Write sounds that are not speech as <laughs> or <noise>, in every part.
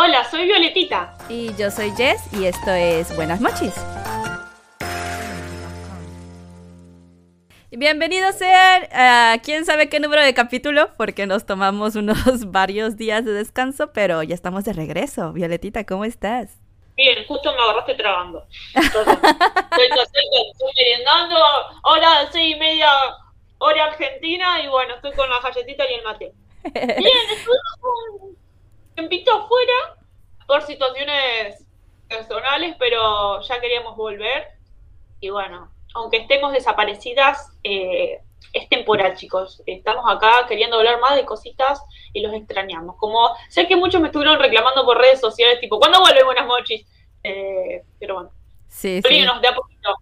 Hola, soy Violetita. Y yo soy Jess y esto es Buenas Mochis. Bienvenidos sean a quién sabe qué número de capítulo, porque nos tomamos unos <laughs> varios días de descanso, pero ya estamos de regreso. Violetita, ¿cómo estás? Bien, justo me agarraste trabando. <laughs> estoy, estoy merendando, hora seis y media, hora argentina, y bueno, estoy con la galletita y el mate. <laughs> Bien, estuvimos un tiempito afuera por situaciones personales, pero ya queríamos volver. Y bueno, aunque estemos desaparecidas, eh, es temporal, chicos. Estamos acá queriendo hablar más de cositas y los extrañamos. Como sé que muchos me estuvieron reclamando por redes sociales, tipo, ¿cuándo vuelve Buenas Mochis? Eh, pero bueno, sí, sí. de a poquito.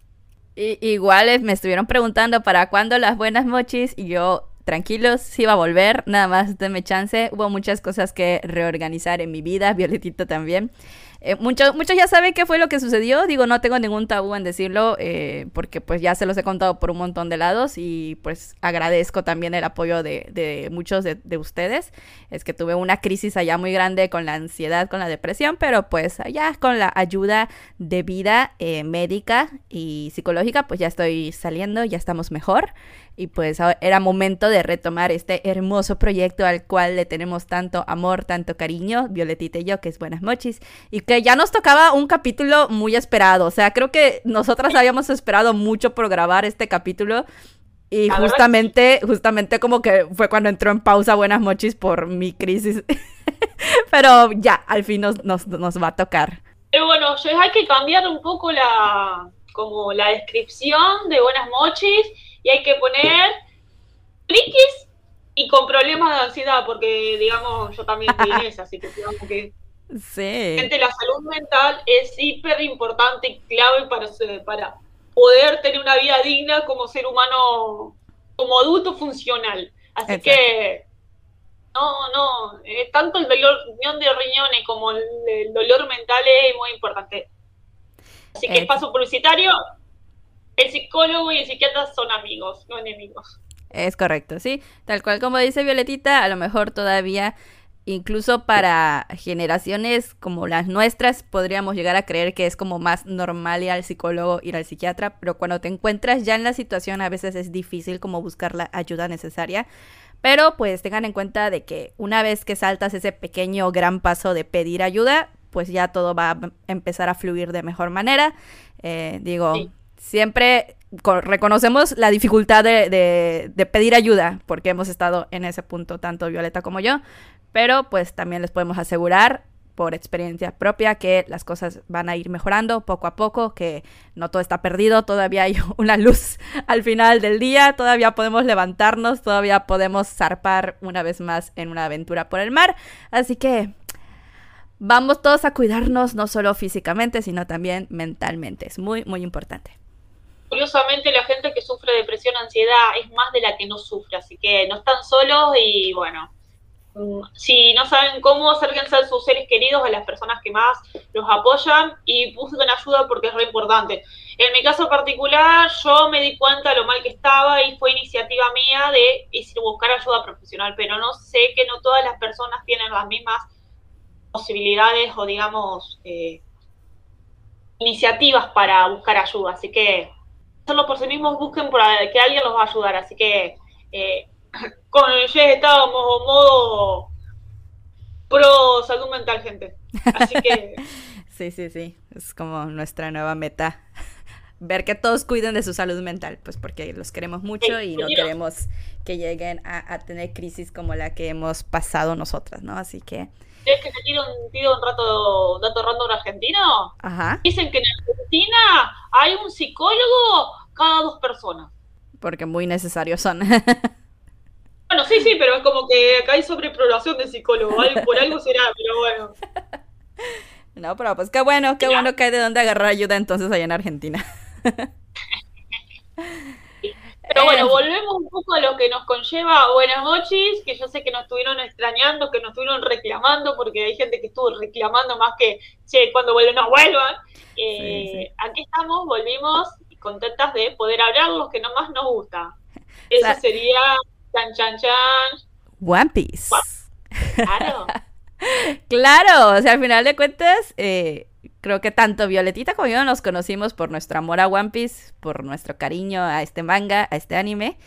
igual me estuvieron preguntando para cuándo las Buenas Mochis y yo tranquilos, sí va a volver, nada más denme chance. Hubo muchas cosas que reorganizar en mi vida, <laughs> Violetita también. Eh, muchos, ya saben qué fue lo que sucedió. Digo, no tengo ningún tabú en decirlo, eh, porque pues ya se los he contado por un montón de lados y pues agradezco también el apoyo de, muchos de, ustedes. Es que tuve una crisis allá muy grande con la ansiedad, con la depresión, pero pues allá con la ayuda de vida eh, médica y psicológica, pues ya estoy saliendo, ya estamos mejor y pues era momento de retomar este hermoso proyecto al cual le tenemos tanto amor, tanto cariño, Violetita y yo, que es Buenas Mochis, y que ya nos tocaba un capítulo muy esperado, o sea, creo que nosotras <laughs> habíamos esperado mucho por grabar este capítulo y justamente, justamente como que fue cuando entró en pausa Buenas Mochis por mi crisis, <laughs> pero ya, al fin nos, nos, nos va a tocar. Pero bueno, hay que cambiar un poco la, como la descripción de Buenas Mochis y hay que poner frikis y con problemas de ansiedad, porque digamos, yo también en esa, así que digamos que sí. gente, la salud mental es hiper importante y clave para, para poder tener una vida digna como ser humano, como adulto funcional. Así que no, no, eh, tanto el dolor de riñones como el, dolor mental es muy importante. Así que paso publicitario, el psicólogo y el psiquiatra son amigos, no enemigos. Es correcto, sí. Tal cual como dice Violetita, a lo mejor todavía, incluso para generaciones como las nuestras, podríamos llegar a creer que es como más normal ir al psicólogo, ir al psiquiatra, pero cuando te encuentras ya en la situación a veces es difícil como buscar la ayuda necesaria. Pero pues tengan en cuenta de que una vez que saltas ese pequeño gran paso de pedir ayuda, pues ya todo va a empezar a fluir de mejor manera. Eh, digo, siempre reconocemos la dificultad de, pedir ayuda, porque hemos estado en ese punto, tanto Violeta como yo, pero pues también les podemos asegurar por experiencia propia que las cosas van a ir mejorando poco a poco, que no todo está perdido, todavía hay <laughs> una luz al final del día, todavía podemos levantarnos, todavía podemos zarpar una vez más en una aventura por el mar, así que vamos todos a cuidarnos no solo físicamente, sino también mentalmente, es muy, muy importante. Curiosamente, la gente que sufre depresión, ansiedad, es más de la que no sufre, así que no están solos y bueno, mm, si no saben cómo, acérquense a sus seres queridos, a las personas que más los apoyan y busquen ayuda porque es re importante. En mi caso particular, yo me di cuenta lo mal que estaba y fue iniciativa mía de buscar ayuda profesional, pero no sé que no todas las personas tienen las mismas posibilidades o digamos eh, iniciativas para buscar ayuda, así que hacerlo por sí mismos, busquen por que alguien los va a ayudar. Así que eh, <coughs> con el Jess estábamos modo pro salud mental, gente. Así que. <laughs> sí, sí, sí. Es como nuestra nueva meta. <laughs> Ver que todos cuiden de su salud mental, pues porque los queremos mucho y no queremos que lleguen a, tener crisis como la que hemos pasado nosotras, ¿no? Así que. ¿Quieres que te tire un, un rato, dato random argentino? Ajá. Dicen que en Argentina hay un psicólogo cada dos personas. Porque muy necesarios son. bueno, sí, sí, pero es como que acá hay sobrepoblación de psicólogos. Por algo <laughs> será, pero bueno. No, pero pues qué bueno, qué bueno que hay de dónde agarrar ayuda entonces allá en Argentina. Pero bueno, eh. volvemos un poco a lo que nos conlleva Buenas noches, que yo sé que nos estuvieron extrañando, que nos estuvieron reclamando, porque hay gente que estuvo reclamando más que, che, cuando vuelven, no vuelvan. Eh, aquí estamos, volvimos contentas de poder hablar los que nomás nos gusta. <laughs> Eso sería chan chan chan. One Piece. Claro. <laughs> claro, o sea, al final de cuentas, eh, creo que tanto Violetita como yo nos conocimos por nuestro amor a One Piece, por nuestro cariño a este manga, a este anime.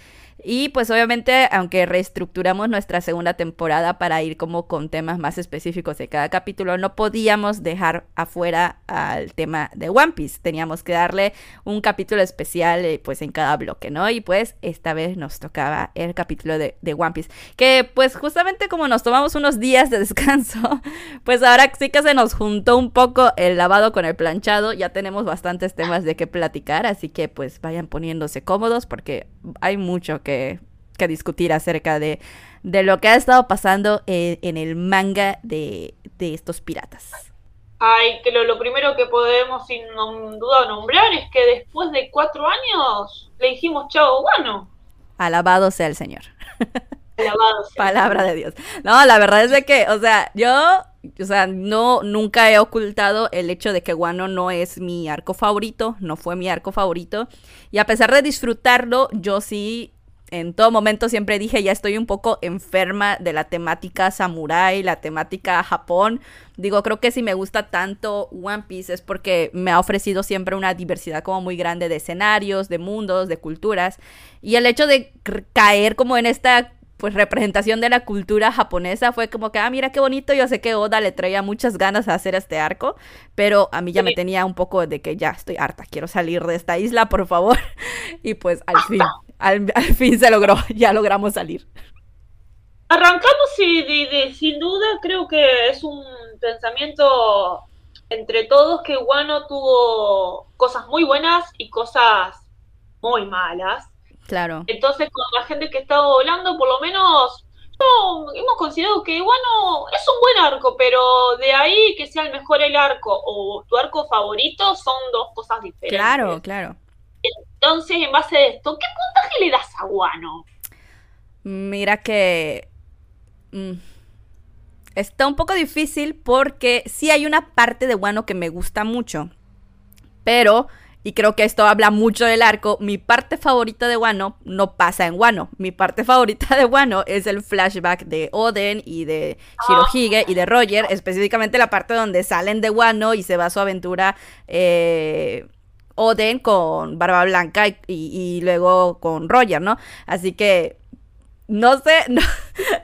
Y pues obviamente, aunque reestructuramos nuestra segunda temporada para ir como con temas más específicos de cada capítulo, no podíamos dejar afuera al tema de One Piece. Teníamos que darle un capítulo especial eh, pues en cada bloque, ¿no? Y pues esta vez nos tocaba el capítulo de, de One Piece. Que pues justamente como nos tomamos unos días de <laughs> descanso, pues ahora sí que se nos juntó un poco el lavado con el planchado. Ya tenemos bastantes temas de qué platicar, así que pues vayan poniéndose cómodos porque hay mucho que que, discutir acerca de, de, lo que ha estado pasando en, el manga de, de, estos piratas. Ay, que lo, primero que podemos sin duda nombrar es que después de cuatro años le dijimos chao bueno. Alabado sea el Señor. <laughs> Alabado sea. Palabra de Dios. No, la verdad es de que, o sea, yo o sea, no, nunca he ocultado el hecho de que Guano no es mi arco favorito, no fue mi arco favorito. Y a pesar de disfrutarlo, yo sí en todo momento siempre dije, ya estoy un poco enferma de la temática samurai, la temática Japón. Digo, creo que si me gusta tanto One Piece es porque me ha ofrecido siempre una diversidad como muy grande de escenarios, de mundos, de culturas. Y el hecho de caer como en esta pues representación de la cultura japonesa fue como que, ah, mira qué bonito, yo sé que Oda le traía muchas ganas a hacer este arco, pero a mí ya me tenía un poco de que ya estoy harta, quiero salir de esta isla, por favor. <laughs> Y pues al fin, <laughs> al, fin se logró, <laughs> ya logramos salir. Arrancamos y sin duda creo que es un pensamiento entre todos que Wano tuvo cosas muy buenas y cosas muy malas. Claro. Entonces, con la gente que estaba hablando, por lo menos hemos considerado que, bueno, es un buen arco, pero de ahí que sea el mejor el arco o tu arco favorito son dos cosas diferentes. Claro, claro. Entonces, en base a esto, ¿qué puntaje le das a Guano? Mira que... Mm, está un poco difícil porque sí hay una parte de Guano que me gusta mucho, pero y creo que esto habla mucho del arco. Mi parte favorita de Wano no pasa en Wano. Mi parte <laughs> favorita de Wano es el flashback de Oden y de Shirohige y de Roger. Específicamente la parte donde salen de Wano y se va a su aventura eh, Oden con Barba Blanca y, luego con Roger, ¿no? Así que no sé, <laughs> no,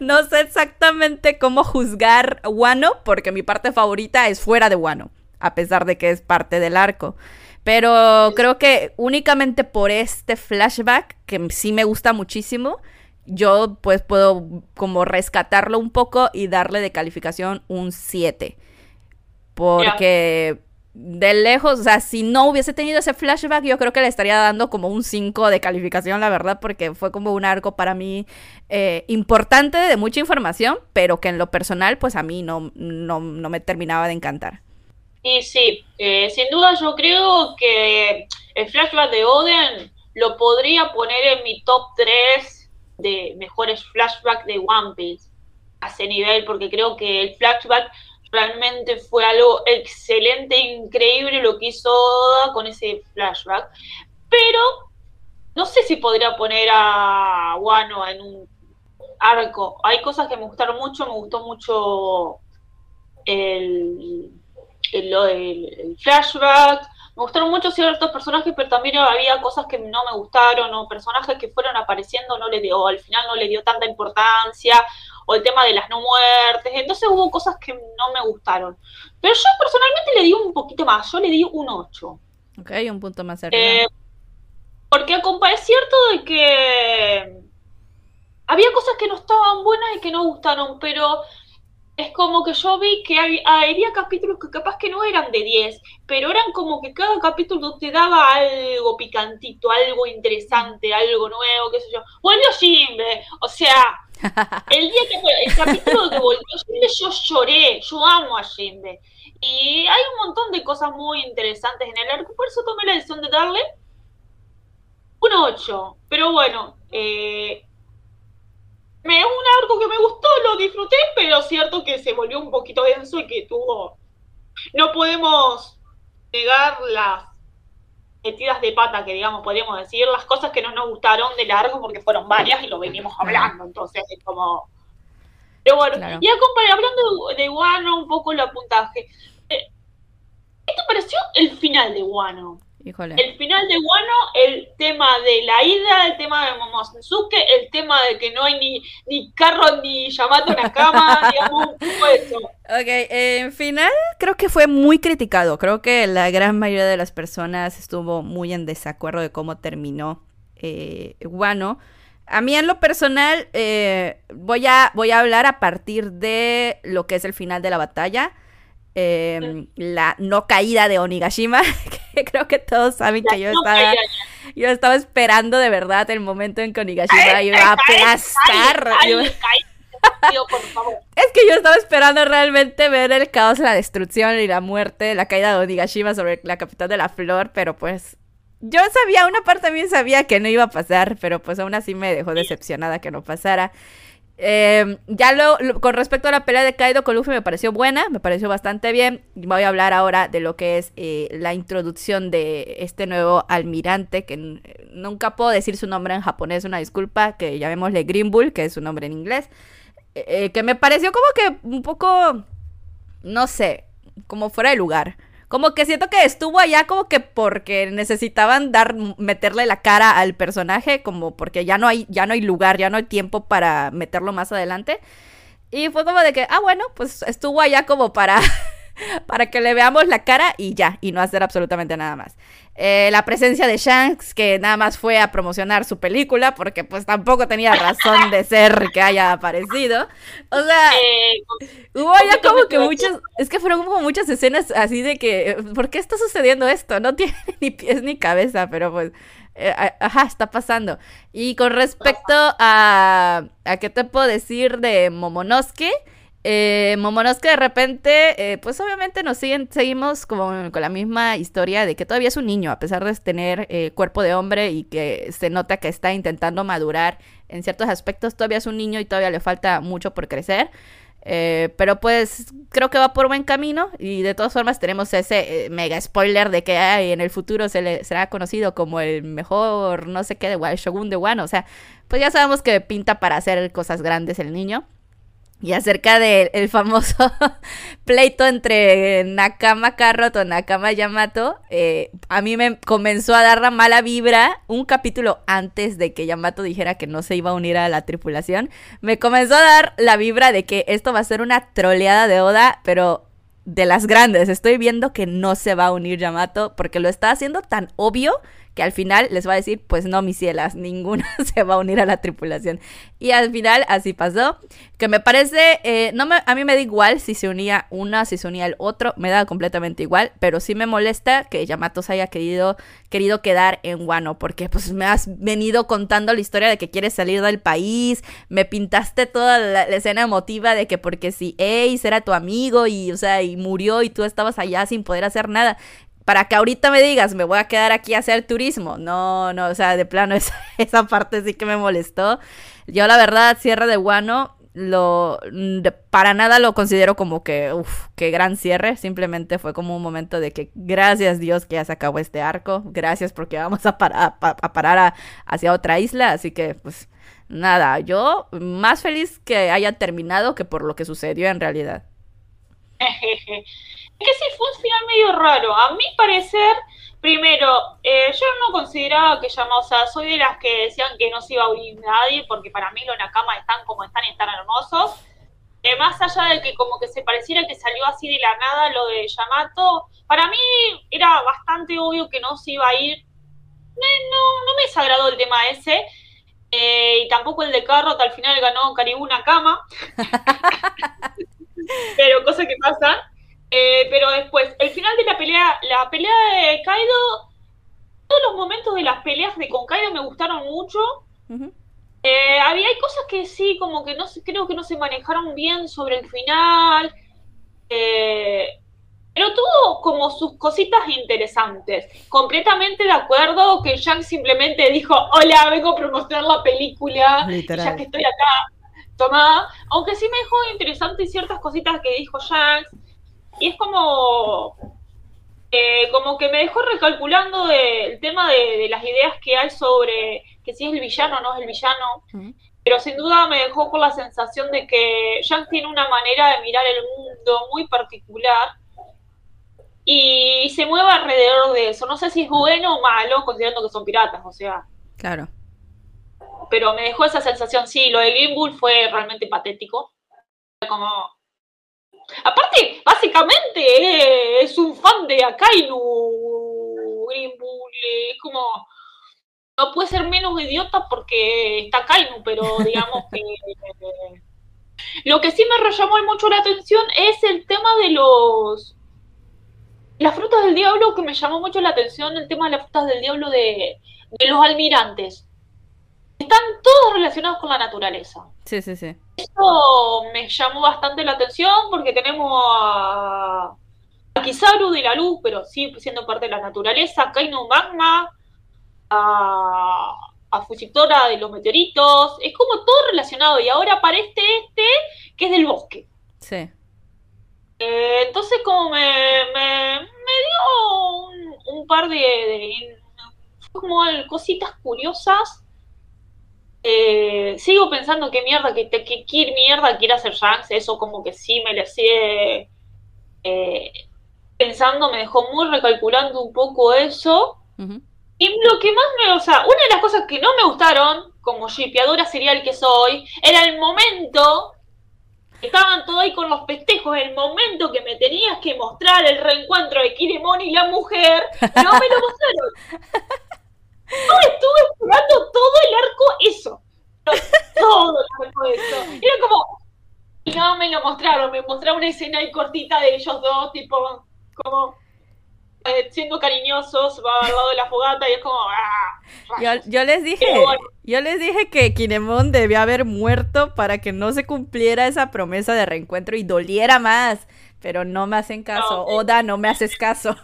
no, sé exactamente cómo juzgar Wano, porque mi parte favorita es fuera de Wano, a pesar de que es parte del arco. Pero creo que únicamente por este flashback, que sí me gusta muchísimo, yo pues puedo como rescatarlo un poco y darle de calificación un 7. Porque de lejos, o sea, si no hubiese tenido ese flashback, yo creo que le estaría dando como un 5 de calificación, la verdad, porque fue como un arco para mí eh, importante, de mucha información, pero que en lo personal, pues a mí no, no, no me terminaba de encantar. Y sí, eh, sin duda yo creo que el flashback de Oden lo podría poner en mi top 3 de mejores flashbacks de One Piece a ese nivel, porque creo que el flashback realmente fue algo excelente, increíble lo que hizo Oda con ese flashback. Pero no sé si podría poner a Wano en un arco. Hay cosas que me gustaron mucho, me gustó mucho el el, flashback. Me gustaron mucho ciertos personajes, pero también había cosas que no me gustaron, o personajes que fueron apareciendo no le dio, al final no le dio tanta importancia, o el tema de las no muertes. Entonces hubo cosas que no me gustaron. Pero yo personalmente le di un poquito más, yo le di un 8. Ok, un punto más arriba. Eh, porque es cierto de que había cosas que no estaban buenas y que no gustaron, pero es como que yo vi que había capítulos que capaz que no eran de 10, pero eran como que cada capítulo te daba algo picantito, algo interesante, algo nuevo, qué sé yo. Volvió Jimbe, o sea, el día que el capítulo que volvió Jimbe yo lloré, yo amo a Jimbe. Y hay un montón de cosas muy interesantes en el arco, por eso tomé la decisión de darle un 8. Pero bueno, eh, me, es un arco que me gustó, lo disfruté, pero cierto que se volvió un poquito denso y que tuvo. No podemos negar las metidas de pata que, digamos, podríamos decir, las cosas que no nos gustaron del arco, porque fueron varias y lo venimos hablando, entonces es como. Pero bueno, y hablando de, Wano, un poco el puntaje. Eh, ¿Qué te pareció el final de El final de Wano, el tema de la ida, el tema de Momosuke, el tema de que no hay ni, ni carro ni Yamato Nakama, <laughs> digamos, un poco eso. Ok, en final creo que fue muy criticado. Creo que la gran mayoría de las personas estuvo muy en desacuerdo de cómo terminó eh, Wano. A mí en lo personal eh, voy, a, voy a hablar a partir de lo que es el final de la batalla. Em, la no caída de Onigashima, <laughs> que creo que todos saben que yo estaba, yo estaba esperando de verdad el momento en que Onigashima iba a aplastar. <laughs> Es que yo estaba esperando realmente ver el caos, la destrucción y la muerte, la caída de Onigashima sobre la capital de la flor, pero pues yo sabía, una parte de mí sabía que no iba a pasar, pero pues aún así me dejó decepcionada que no pasara. Em, ya lo, con respecto a la pelea de Kaido con Luffy me pareció buena, me pareció bastante bien. Voy a hablar ahora de lo que es eh, la introducción de este nuevo almirante, que nunca puedo decir su nombre en japonés, una disculpa, que llamémosle Green Bull, que es su nombre en inglés, eh, eh, que me pareció como que un poco, no sé, como fuera de lugar. Como que siento que estuvo allá como que porque necesitaban dar, meterle la cara al personaje, como porque ya no hay, ya no hay lugar, ya no hay tiempo para meterlo más adelante. Y fue como de que, ah, bueno, pues estuvo allá como para <laughs> para que le veamos la cara y ya, y no hacer absolutamente nada más. Eh, la presencia de Shanks, que nada más fue a promocionar su película, porque pues tampoco tenía razón de ser que haya aparecido. O sea, eh, hubo ya como que muchas, es que fueron como muchas escenas así de que, ¿por qué está sucediendo esto? No tiene <laughs> ni pies ni cabeza, pero pues... Eh, ajá, está pasando. Y con respecto a, a qué te puedo decir de Momonosuke, eh, Momonosuke de repente, eh, pues obviamente nos siguen, seguimos con, con, la misma historia de que todavía es un niño, a pesar de tener eh, cuerpo de hombre y que se nota que está intentando madurar en ciertos aspectos, todavía es un niño y todavía le falta mucho por crecer. Eh, pero pues creo que va por buen camino y de todas formas tenemos ese mega spoiler de que en el futuro se le será conocido como el mejor no sé qué de Shogun de Wano. O sea, pues ya sabemos que pinta para hacer cosas grandes el niño. Y acerca del famoso <laughs> pleito entre Nakama Carrot o Nakama Yamato, eh, a mí me comenzó a dar la mala vibra un capítulo antes de que Yamato dijera que no se iba a unir a la tripulación. Me comenzó a dar la vibra de que esto va a ser una troleada de Oda, pero de las grandes. Estoy viendo que no se va a unir Yamato porque lo está haciendo tan obio que al final les va a decir, pues no, mis cielas, <laughs> ninguna <laughs> se va a unir a la tripulación. Y al final así pasó, que me parece, eh, no a mí me da igual si se unía una, si se unía el otro, me da completamente igual, pero sí me molesta que Yamato se haya querido, querido quedar en Wano, porque pues me has venido contando la historia de que quieres salir del país, me pintaste toda la, escena emotiva de que porque si Ace era tu amigo y, o sea, y murió y tú estabas allá sin poder hacer nada, para que ahorita me digas, me voy a quedar aquí a hacer turismo. No, no, o sea, de plano <laughs> esa, esa parte sí que me molestó. Yo la verdad, cierre de Guano, lo, para nada lo considero como que, uff, qué gran cierre. Simplemente fue como un momento de que gracias Dios que ya se acabó este arco. Gracias porque vamos a, a, parar hacia otra isla. Así que, pues, nada, yo más feliz que haya terminado que por lo que sucedió en realidad. <laughs> que sí fue un final medio raro. A mi parecer, primero, eh, yo no consideraba que llamó, o sea, soy de las que decían que no se iba a unir nadie, porque para mí los Nakama están como están y están hermosos. Eh, más allá de que como que se pareciera que salió así de la nada lo de Yamato, para mí era bastante obvio que no se iba a ir. No, no, me desagradó el tema ese. Eh, y tampoco el de Carrot, al final ganó Caribú Nakama. <laughs> Pero cosas que pasan. Eh, pero después, el final de la pelea, la pelea de Kaido, todos los momentos de las peleas de con Kaido me gustaron mucho. Eh, había hay cosas que sí, como que no creo que no se manejaron bien sobre el final. Eh, pero tuvo como sus cositas interesantes. Completamente de acuerdo que Shanks simplemente dijo, hola, vengo a promocionar la película, ya que estoy acá, toma. Aunque sí me dejó interesante ciertas cositas que dijo Shanks. Y es como, eh, como que me dejó recalculando el tema de, las ideas que hay sobre que si es el villano o no es el villano. pero sin duda me dejó con la sensación de que Yang tiene una manera de mirar el mundo muy particular y se mueve alrededor de eso. No sé si es bueno o malo, considerando que son piratas, o sea. Claro. Pero me dejó esa sensación, sí, lo de Green Bull fue realmente patético. Como. Aparte, básicamente es un fan de Akainu. Green Bull, eh, es como. No puede ser menos idiota porque está Akainu, pero <laughs> digamos que. lo que sí me llamó mucho la atención es el tema de los las frutas del diablo, que me llamó mucho la atención el tema de las frutas del diablo de, los almirantes. Están todos relacionados con la naturaleza. Sí, sí, sí. Eso me llamó bastante la atención porque tenemos a, a Kizaru de la luz, pero sí siendo parte de la naturaleza, Kainu Magma, a, a Fusitora de los meteoritos. Es como todo relacionado. Y ahora aparece este que es del bosque. Sí. Eh, entonces como me, me, dio un, par de, como cositas curiosas. Eh, sigo pensando que mierda, que, que, que mierda quiere hacer Shanks, eso como que sí me le sigue eh, pensando, me dejó muy recalculando un poco eso. Y lo que más me, o sea, una de las cosas que no me gustaron, como shipeadora serial que soy, era el momento Estaban todos ahí con los festejos, el momento que me tenías que mostrar el reencuentro de Kiremon y la mujer, no me lo mostraron. <laughs> Yo estuve esperando todo el arco eso. Todo el arco eso. Era como, y no me lo mostraron, me mostraron una escena ahí cortita de ellos dos, tipo, como eh, siendo cariñosos, va al lado de la fogata y es como... Ah, yo, les dije, yo les dije que Kinemon debía haber muerto para que no se cumpliera esa promesa de reencuentro y doliera más, pero no me hacen caso. Oda, no me haces caso.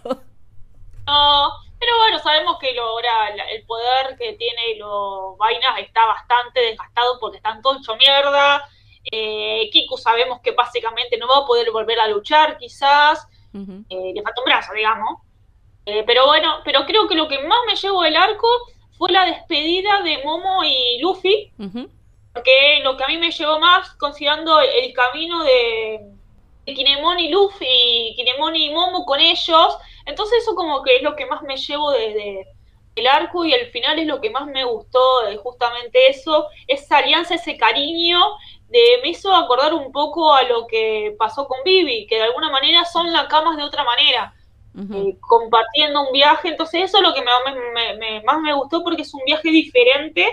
No, pero bueno, sabemos que logra el poder que tiene los vainas está bastante desgastado porque están todos hecho mierda. Eh, Kiku sabemos que básicamente no va a poder volver a luchar, quizás. Eh, le falta un brazo, digamos. Eh, pero bueno, pero creo que lo que más me llevó del arco fue la despedida de Momo y Luffy. Porque lo que a mí me llevó más, considerando el, camino de, Kinemon y Luffy, Kinemon y Momo con ellos. Entonces eso como que es lo que más me llevo de, del arco y al final es lo que más me gustó, justamente eso, esa alianza, ese cariño, de, me hizo acordar un poco a lo que pasó con Vivi, que de alguna manera son la camas de otra manera. Eh, compartiendo un viaje. Entonces eso es lo que me, más me gustó porque es un viaje diferente,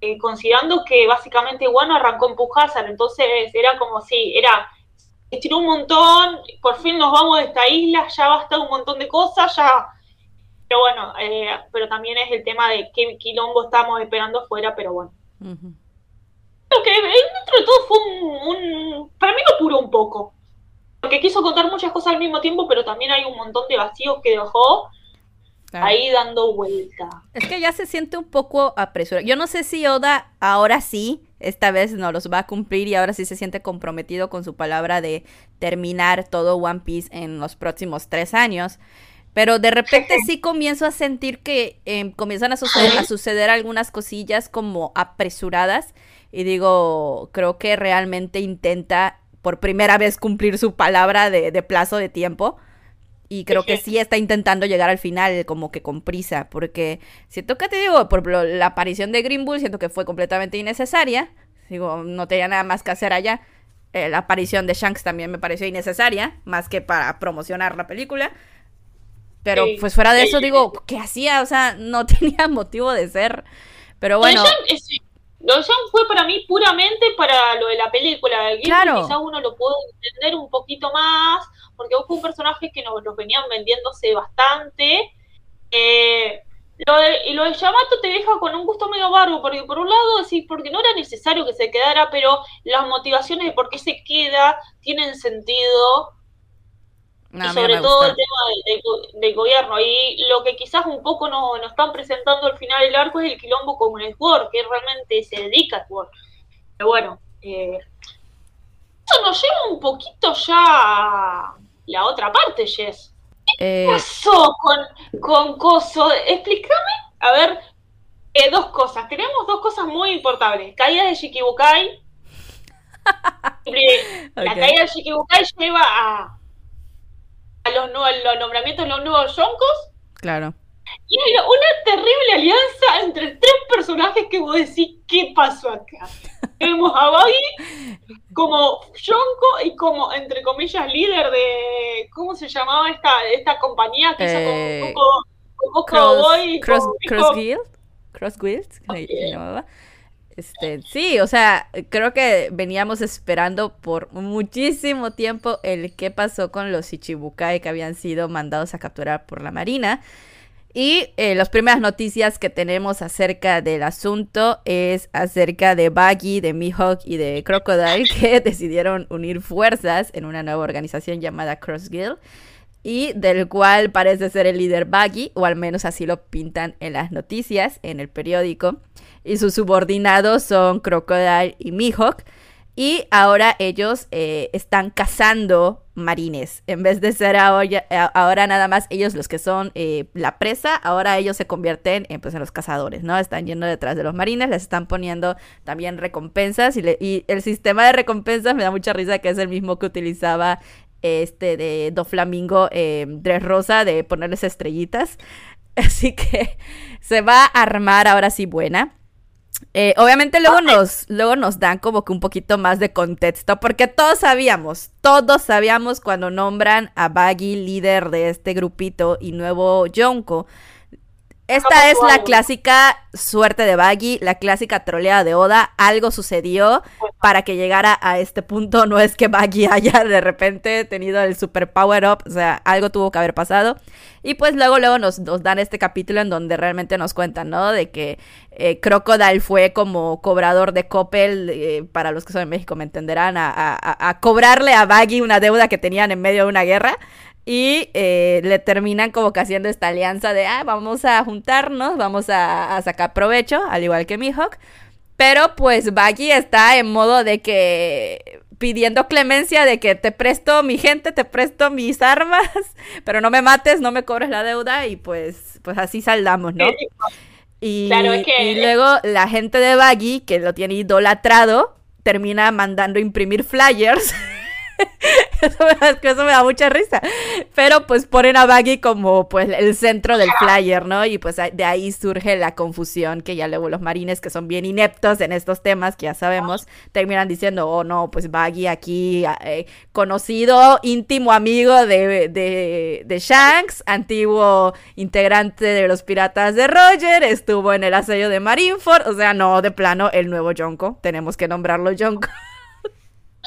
eh, considerando que básicamente Guano arrancó en Pujazar, entonces era como si, era, estiró un montón, por fin nos vamos de esta isla, ya basta un montón de cosas, ya... Pero bueno, eh, pero también es el tema de qué quilombo estamos esperando afuera, pero bueno. Creo que dentro de todo fue un, Para mí lo puro un poco porque quiso contar muchas cosas al mismo tiempo, pero también hay un montón de vacíos que dejó ahí dando vuelta. Es que ya se siente un poco apresurado. Yo no sé si Oda ahora sí, esta vez no los va a cumplir y ahora sí se siente comprometido con su palabra de terminar todo One Piece en los próximos tres años. Pero de repente sí comienzo a sentir que em, comienzan a suceder, a suceder algunas cosillas como apresuradas. Y digo, creo que realmente intenta por primera vez cumplir su palabra de, plazo de tiempo. Y creo que sí está intentando llegar al final como que con prisa, porque siento que te digo, por la aparición de Green Bull siento que fue completamente innecesaria. Digo, no tenía nada más que hacer allá. Eh, la aparición de Shanks también me pareció innecesaria, más que para promocionar la película. Pero pues fuera de eso, digo, ¿qué hacía? O sea, no <laughs> tenía motivo de ser. Pero bueno. Lo de fue para mí puramente para lo de la película. El claro. quizás uno lo pudo entender un poquito más, porque fue un personaje que nos, los venían vendiéndose bastante. Eh, lo de, y lo de Yamato te deja con un gusto medio barbo, porque por un lado decís, porque no era necesario que se quedara, pero las motivaciones de por qué se queda tienen sentido y sobre todo el tema del, gobierno. Y lo que quizás un poco nos, están presentando al final del arco es el quilombo con Network, que realmente se dedica a Network. Pero bueno, eh, eso nos lleva un poquito ya a la otra parte, Jess. ¿Qué eh, pasó con, con Coso? Explícame, a ver, Eh, dos cosas. Tenemos dos cosas muy importantes. Caída de Shikibukai. <laughs> La caída de Shikibukai lleva a, los, los nombramientos de los nuevos Yonkos. Claro. Y hay una terrible alianza entre tres personajes que vos decís, ¿qué pasó acá? <laughs> Tenemos a Buggy como Yonko y como, entre comillas, líder de. ¿Cómo se llamaba esta, esta compañía que hizo eh, con Cross, Cross Guild. Cross Guild, se llamaba. Este, sí, o sea, creo que veníamos esperando por muchísimo tiempo el qué pasó con los Ichibukai que habían sido mandados a capturar por la Marina. Y eh, las primeras noticias que tenemos acerca del asunto es acerca de Baggy, de Mihawk y de Crocodile <laughs> que decidieron unir fuerzas en una nueva organización llamada Cross Guild y del cual parece ser el líder Baggy, o al menos así lo pintan en las noticias, en el periódico. Y sus subordinados son Crocodile y Mihawk. Y ahora ellos eh, están cazando marines. En vez de ser ahora, ahora nada más ellos los que son eh, la presa, ahora ellos se convierten en, pues, en los cazadores, ¿no? Están yendo detrás de los marines, les están poniendo también recompensas. Y el sistema de recompensas me da mucha risa que es el mismo que utilizaba este de Doflamingo eh, Rosa de ponerles estrellitas. <laughs> Así que se va a armar ahora sí buena. Eh, obviamente luego nos, luego nos dan como que un poquito más de contexto, porque todos sabíamos, todos sabíamos cuando nombran a Baggy líder de este grupito y nuevo Yonko. Esta es la clásica suerte de Baggy, la clásica troleada de Oda. Algo sucedió para que llegara a este punto. No es que Baggy <laughs> haya de repente tenido el super power up, o sea, algo tuvo que haber pasado. Y pues luego, luego nos, dan este capítulo en donde realmente nos cuentan, ¿no? De que eh, Crocodile fue como cobrador de Coppel, eh, para los que son de México me entenderán, a, a cobrarle a Baggy una deuda que tenían en medio de una guerra. Y eh, le terminan como que haciendo esta alianza de, ah, vamos a juntarnos, vamos a, sacar provecho, al igual que Mihawk. Pero pues Baggy está en modo de que pidiendo clemencia de que te presto mi gente, te presto mis armas, <laughs> pero no me mates, no me cobres la deuda y pues, pues así saldamos, ¿no? Y, y luego la gente de Baggy, que lo tiene idolatrado, termina mandando imprimir flyers <laughs> <laughs> eso, me da, mucha risa. Pero pues ponen a Baggy como pues el centro del flyer, ¿no? Y pues de ahí surge la confusión que ya luego los marines que son bien ineptos en estos temas, que ya sabemos, terminan diciendo, oh no, pues Baggy aquí, eh, conocido, íntimo amigo de, de, Shanks, antiguo integrante de los piratas de Roger, estuvo en el asedio de Marineford, o sea, no, de plano, el nuevo Jonko, tenemos que nombrarlo Jonko <laughs>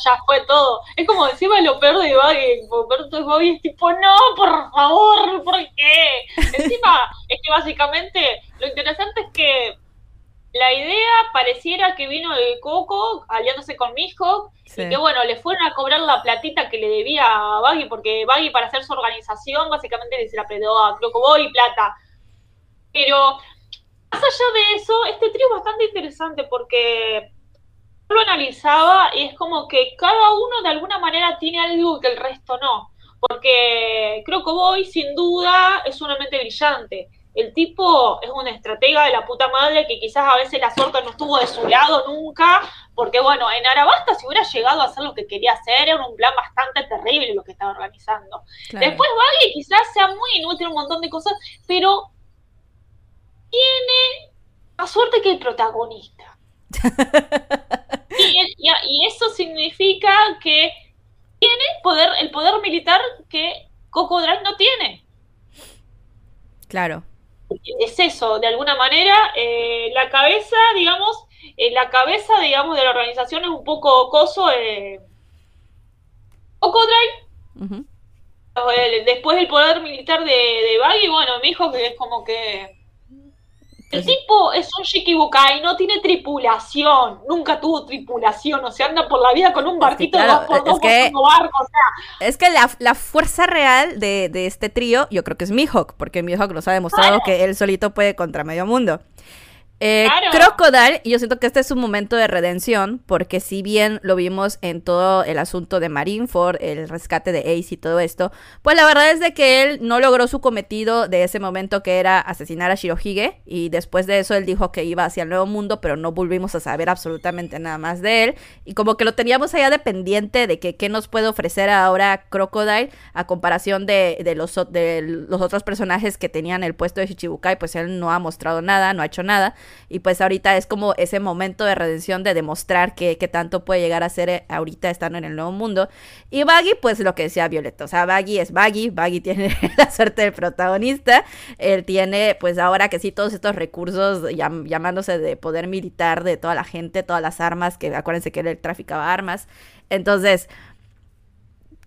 ya fue todo. Es como encima lo peor de Baggy, Roberto Bobby es tipo, no, por favor, ¿por qué? Encima, <laughs> es que básicamente lo interesante es que la idea pareciera que vino de Coco aliándose con Mishawk y que bueno, le fueron a cobrar la platita que le debía a Baggy, porque Baggy para hacer su organización básicamente se la predó a Boy plata. Pero más allá de eso, este trío es bastante interesante porque lo analizaba y es como que cada uno de alguna manera tiene algo que el resto no. Porque creo que Boy sin duda es una mente brillante. El tipo es un estratega de la puta madre que quizás a veces la suerte no estuvo de su lado nunca, porque bueno, en Arabasta si hubiera llegado a hacer lo que quería hacer, era un plan bastante terrible lo que estaba organizando. Después Baggy quizás sea muy inútil un montón de cosas, pero tiene más suerte que el protagonista. <laughs> y, eso significa que tiene poder, el poder militar que Coco no tiene. Claro. Es eso, de alguna manera, eh, la cabeza, digamos, eh, la cabeza, digamos, de la organización es un poco coso. Eh, Coco después del poder militar de, de Baggy, bueno, mi hijo que es como que el tipo es un Shikibukai, no tiene tripulación, nunca tuvo tripulación, o sea, anda por la vida con un barquito de dos por dos barco, o sea. Es que la, fuerza real de, este trío, yo creo que es Mihawk, porque Mihawk nos ha demostrado que él solito puede contra medio mundo. Eh, Crocodile, yo siento que este es un momento de redención, porque si bien lo vimos en todo el asunto de Marineford, el rescate de Ace y todo esto, pues la verdad es de que él no logró su cometido de ese momento que era asesinar a Shirohige, y después de eso él dijo que iba hacia el nuevo mundo, pero no volvimos a saber absolutamente nada más de él, y como que lo teníamos allá dependiente de que qué nos puede ofrecer ahora Crocodile a comparación de, de, los, de los otros personajes que tenían el puesto de Shichibukai, pues él no ha mostrado nada, no ha hecho nada. Y pues ahorita es como ese momento de redención de demostrar que, tanto puede llegar a ser eh, ahorita estando en el nuevo mundo. Y Baggy, pues lo que decía Violeta, o sea, Baggy es Baggy, Baggy <laughs> tiene la suerte del protagonista, él tiene pues ahora que sí todos estos recursos llamándose de poder militar de toda la gente, todas las armas, que acuérdense que él traficaba armas. Entonces,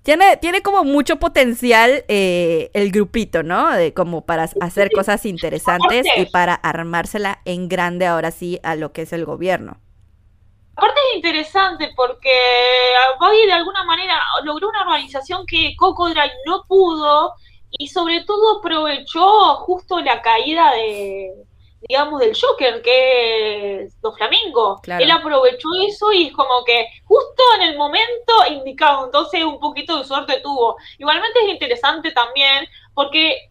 tiene, tiene como mucho potencial eh, el grupito, ¿no? como para hacer cosas interesantes y para armársela en grande ahora sí a lo que es el gobierno. Aparte es interesante porque Bobby de alguna manera logró una organización que Cocodrile no pudo y sobre todo aprovechó justo la caída de, digamos, del Joker, que es Do Flamingo. Él aprovechó eso y es como que justo en el momento indicado, entonces un poquito de suerte tuvo. Igualmente es interesante también porque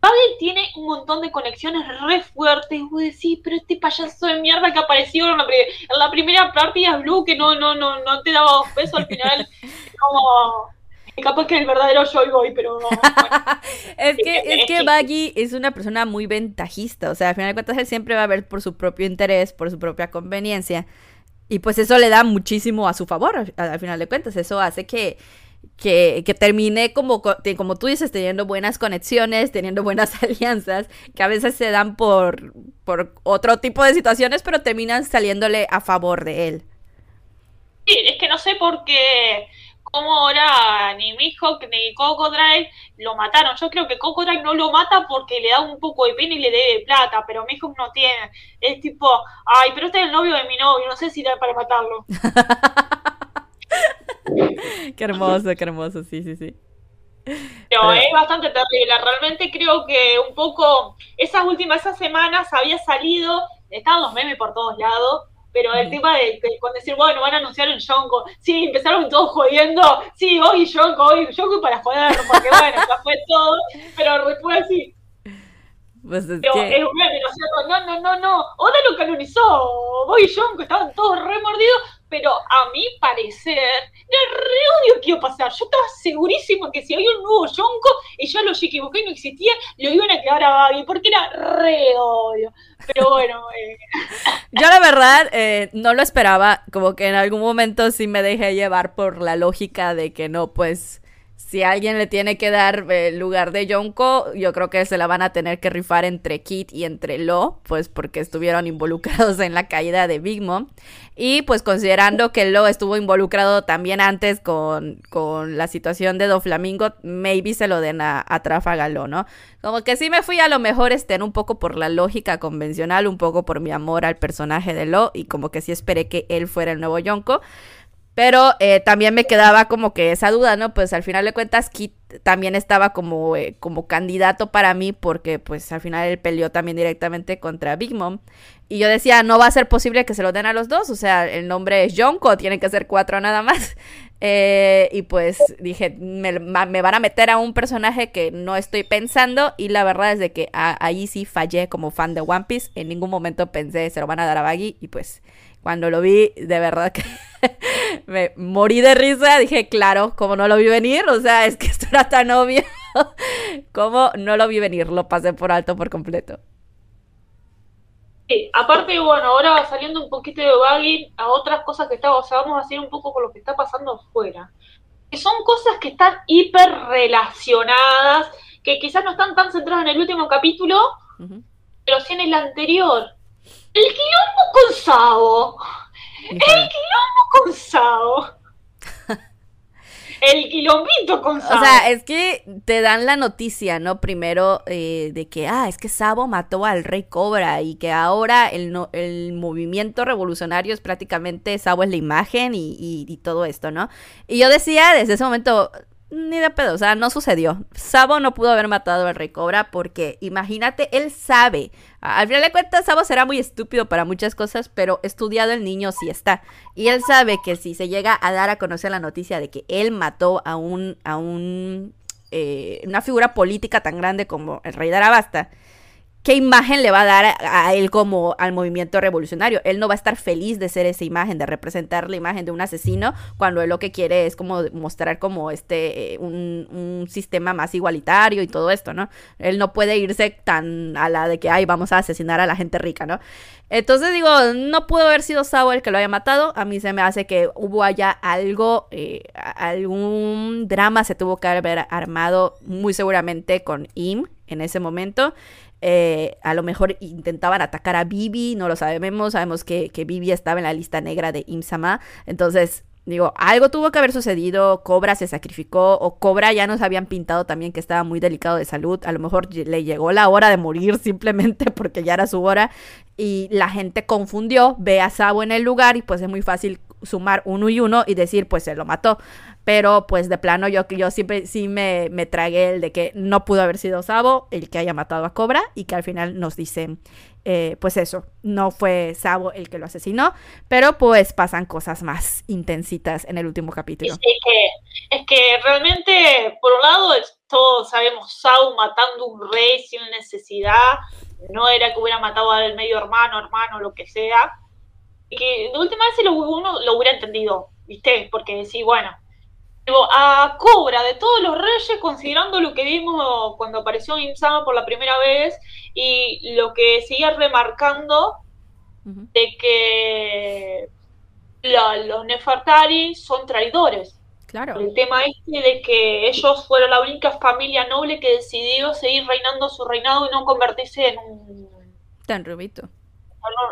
Paddy tiene un montón de conexiones re fuertes. Vos decís, pero este payaso de mierda que apareció en la, primera partida Blue, que no, no, no, no te daba dos pesos al final, <laughs> como capaz que el verdadero Boy, pero no. <laughs> es que, es que <laughs> Baggy es una persona muy ventajista. O sea, al final de cuentas, él siempre va a ver por su propio interés, por su propia conveniencia. Y pues eso le da muchísimo a su favor, al, final de cuentas. Eso hace que, que, que, termine como, como tú dices, teniendo buenas conexiones, teniendo buenas <laughs> alianzas, que a veces se dan por, por otro tipo de situaciones, pero terminan saliéndole a favor de él. Sí, es que no sé por qué como ahora ni Mihawk ni Cocodrile lo mataron. Yo creo que Cocodrile no lo mata porque le da un poco de pena y le debe plata, pero Mihawk no tiene. Es tipo, ay, pero este es el novio de mi novio, no sé si da para matarlo. <laughs> qué hermoso, qué hermoso, sí, sí, sí. Pero, es bastante terrible. Realmente creo que un poco esas últimas, esas semanas había salido, estaban los memes por todos lados pero el tema de, con decir, bueno, van a anunciar un Yonko, sí, empezaron todos jodiendo, sí, hoy Yonko, hoy Yonko para joder, porque bueno, ya fue todo, pero después así. Pues es pero que... es un meme, no, no, no, no, Oda lo canonizó, Boy y Yonko estaban todos remordidos, pero a mi parecer, era re odio que iba a pasar. Yo estaba segurísimo que si había un nuevo Yonko y ya lo equivoqué y no existía, lo iban a quedar a Babi, porque era re odio. Pero bueno. <laughs> Eh. Yo la verdad eh, no lo esperaba, como que en algún momento sí me dejé llevar por la lógica de que no, pues si alguien le tiene que dar el eh, lugar de Yonko, yo creo que se la van a tener que rifar entre Kit y entre Lo, pues porque estuvieron involucrados en la caída de Big Mom. Y pues considerando que Lo estuvo involucrado también antes con, con la situación de Doflamingo, maybe se lo den a, a Lo, ¿no? Como que sí me fui a lo mejor estén un poco por la lógica convencional, un poco por mi amor al personaje de Lo, y como que sí esperé que él fuera el nuevo Yonko. Pero eh, también me quedaba como que esa duda, ¿no? Pues al final de cuentas, Kit también estaba como, eh, como candidato para mí porque pues al final él peleó también directamente contra Big Mom. Y yo decía, no va a ser posible que se lo den a los dos, o sea, el nombre es Jonko, tienen que ser cuatro nada más. <laughs> Eh, y pues dije, me, van a meter a un personaje que no estoy pensando y la verdad es de que ahí sí fallé como fan de One Piece, en ningún momento pensé se lo van a dar a Baggy y pues cuando lo vi, de verdad que <laughs> me morí de risa. Dije, claro, como no lo vi venir, o sea, es que <laughs> esto era tan obvio. <laughs> como no lo vi venir, lo pasé por alto por completo. Sí, aparte, bueno, ahora saliendo un poquito de Baggy a otras cosas que estamos, o sea, vamos a hacer un poco con lo que está pasando afuera. Que son cosas que están hiper relacionadas, que quizás no están tan centradas en el último capítulo, pero sí en el anterior. El quilombo con Sao. El quilombo con Sao. <laughs> El quilombito con Sao. O sea, es que te dan la noticia, ¿no? Primero eh, de que, ah, es que Sabo mató al rey Cobra y que ahora el, el movimiento revolucionario es prácticamente Sabo es la imagen y, y todo esto, ¿no? Y yo decía desde ese momento, ni de pedo, o sea, no sucedió. Sabo no pudo haber matado al Rey Cobra porque, imagínate, él sabe. Al final de cuentas, Sabo será muy estúpido para muchas cosas, pero estudiado el niño sí está. Y él sabe que si se llega a dar a conocer la noticia de que él mató a un, a un, eh, una figura política tan grande como el Rey de Arabasta, qué imagen le va a dar a, él como al movimiento revolucionario. Él no va a estar feliz de ser esa imagen, de representar la imagen de un asesino, cuando él lo que quiere es como mostrar como este eh, un, sistema más igualitario y todo esto, ¿no? Él no puede irse tan a la de que, ay, vamos a asesinar a la gente rica, ¿no? Entonces digo, no pudo haber sido Sabo el que lo haya matado. A mí se me hace que hubo allá algo, eh, algún drama se tuvo que haber armado muy seguramente con Im en ese momento. Eh, a lo mejor intentaban atacar a Bibi, no lo sabemos, sabemos que, que Bibi estaba en la lista negra de Imsama, entonces digo, algo tuvo que haber sucedido, Cobra se sacrificó o Cobra ya nos habían pintado también que estaba muy delicado de salud, a lo mejor le llegó la hora de morir <laughs> simplemente porque ya era su hora y la gente confundió, ve a Sabo en el lugar y pues es muy fácil sumar uno y uno y decir pues se lo mató. Pero pues de plano yo, yo siempre sí me, me tragué el de que no pudo haber sido Sabo el que haya matado a Cobra y que al final nos dicen eh, pues eso, no fue Sabo el que lo asesinó, pero pues pasan cosas más intensitas en el último capítulo. Es que, es que realmente, por un lado, todos sabemos Sabo matando un rey sin necesidad, no era que hubiera matado al medio hermano, hermano, lo que sea, y que de última vez uno lo hubiera entendido, ¿viste? Porque sí, bueno, a Cobra de todos los reyes, considerando lo que vimos cuando apareció Imsama por la primera vez y lo que sigue remarcando de que los Nefertari son traidores. Claro. El tema este de que ellos fueron la única familia noble que decidió seguir reinando su reinado y no convertirse en un tenrubito.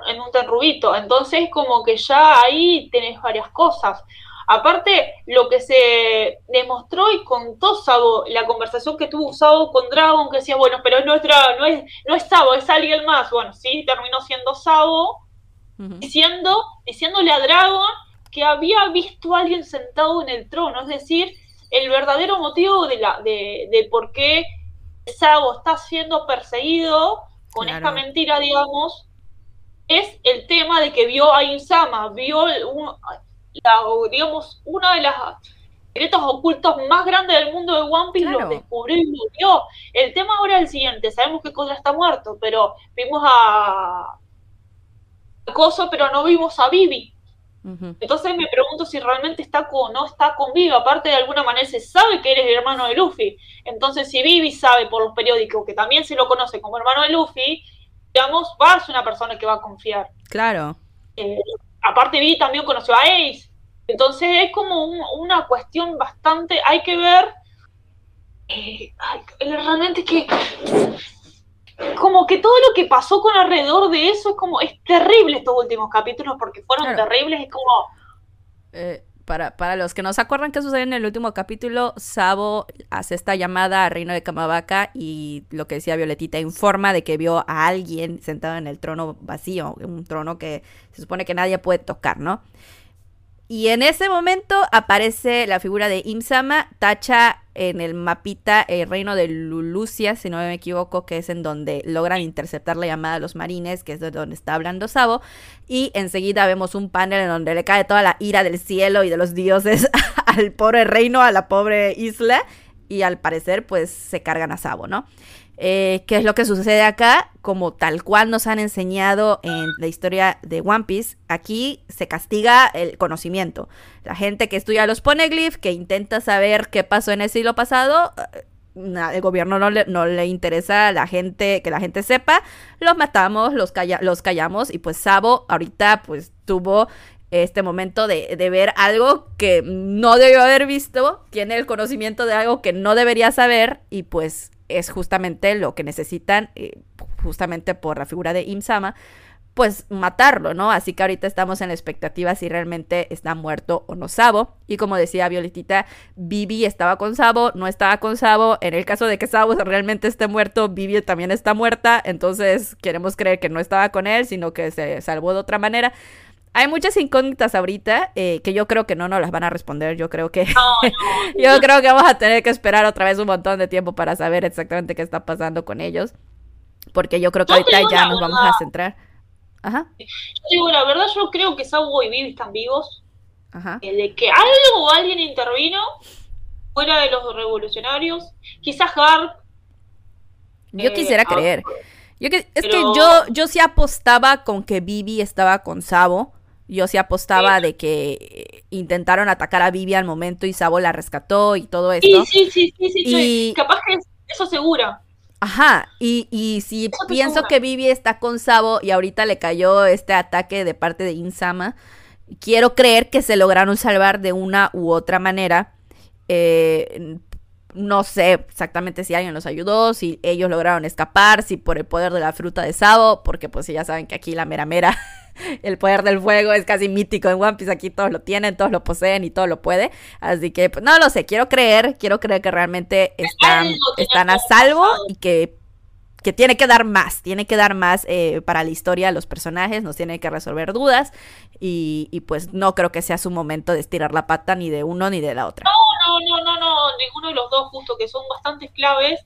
En un tenrubito. Entonces, como que ya ahí tenés varias cosas. Aparte, lo que se demostró y contó Sabo, la conversación que tuvo Sabo con Dragon, que decía, bueno, pero es nuestra, no es, no es Sabo, es alguien más. Bueno, sí, terminó siendo Sabo, diciendo, diciéndole a Dragon que había visto a alguien sentado en el trono, es decir, el verdadero motivo de, la, de, de por qué Sabo está siendo perseguido con esta mentira, digamos, es el tema de que vio a Insama, vio un, digamos, una de las secretos ocultos más grandes del mundo de One Piece lo descubrió y lo vio. El tema ahora es el siguiente, sabemos que Kodra está muerto, pero vimos a Coso, pero no vimos a Vivi. Entonces me pregunto si realmente está con, no está con Vivi, aparte de alguna manera se sabe que eres el hermano de Luffy. Entonces si Vivi sabe por los periódicos que también se lo conoce como hermano de Luffy, digamos, va a ser una persona que va a confiar. Claro. Eh, aparte Vi también conoció a Ace. Entonces es como una cuestión bastante, hay que ver, eh, realmente que como que todo lo que pasó con alrededor de eso es como, es terrible estos últimos capítulos porque fueron terribles, es como... Eh, para, para los que no se acuerdan qué sucede en el último capítulo, Sabo hace esta llamada al reino de Kamabaka y lo que decía Violetita informa de que vio a alguien sentado en el trono vacío, un trono que se supone que nadie puede tocar, ¿no? Y en ese momento aparece la figura de Imsama, tacha en el mapita el reino de Lulucia, si no me equivoco, que es en donde logran interceptar la llamada de los marines, que es de donde está hablando Sabo. Y enseguida vemos un panel en donde le cae toda la ira del cielo y de los dioses <laughs> al pobre reino, a la pobre isla. Y al parecer, pues se cargan a Sabo, ¿no? Eh, ¿Qué es lo que sucede acá? Como tal cual nos han enseñado en la historia de One Piece, aquí se castiga el conocimiento. La gente que estudia los poneglyphs, que intenta saber qué pasó en el siglo pasado, eh, el gobierno no le, no le interesa a la gente que la gente sepa, los matamos, los, los callamos y pues Sabo ahorita pues tuvo este momento de, de, ver algo que no debió haber visto, tiene el conocimiento de algo que no debería saber y pues es justamente lo que necesitan, eh, justamente por la figura de Imsama, pues matarlo, ¿no? Así que ahorita estamos en la expectativa si realmente está muerto o no Sabo. Y como decía Violetita, Vivi estaba con Sabo, no estaba con Sabo. En el caso de que Sabo realmente esté muerto, Vivi también está muerta. Entonces queremos creer que no estaba con él, sino que se salvó de otra manera. Hay muchas incógnitas ahorita eh, que yo creo que no nos las van a responder. Yo creo que <laughs> yo creo que vamos a tener que esperar otra vez un montón de tiempo para saber exactamente qué está pasando con ellos. Porque yo creo que ahorita ya nos vamos a centrar. Ajá. Yo digo, la verdad, yo creo que Sabo y Vivi están vivos. Ajá. El de que algo o alguien intervino fuera de los revolucionarios. Quizás Garp. Yo quisiera eh, creer. Yo que, es que yo, yo sí apostaba con que Vivi estaba con Sabo. Yo sí apostaba de que intentaron atacar a Vivi al momento y Sabo la rescató y todo esto. Sí, sí, sí, sí, sí. Capaz que eso segura. Ajá, y, y si pienso que Vivi está con Sabo y ahorita le cayó este ataque de parte de Insama, quiero creer que se lograron salvar de una u otra manera. Eh, no sé exactamente si alguien los ayudó, si ellos lograron escapar, si por el poder de la fruta de Sabo, porque pues ya saben que aquí la mera mera <laughs> <laughs> el poder del fuego es casi mítico en One Piece. Aquí todos lo tienen, todos lo poseen y todo lo puede. Así que, pues, no lo sé, quiero creer, quiero creer que realmente están, están a salvo y que, que tiene que dar más, tiene que dar más eh, para la historia, los personajes, nos tiene que resolver dudas y, y, pues no creo que sea su momento de estirar la pata ni de uno ni de la otra. No, no, no, no, no, ninguno de los dos justo que son bastante claves.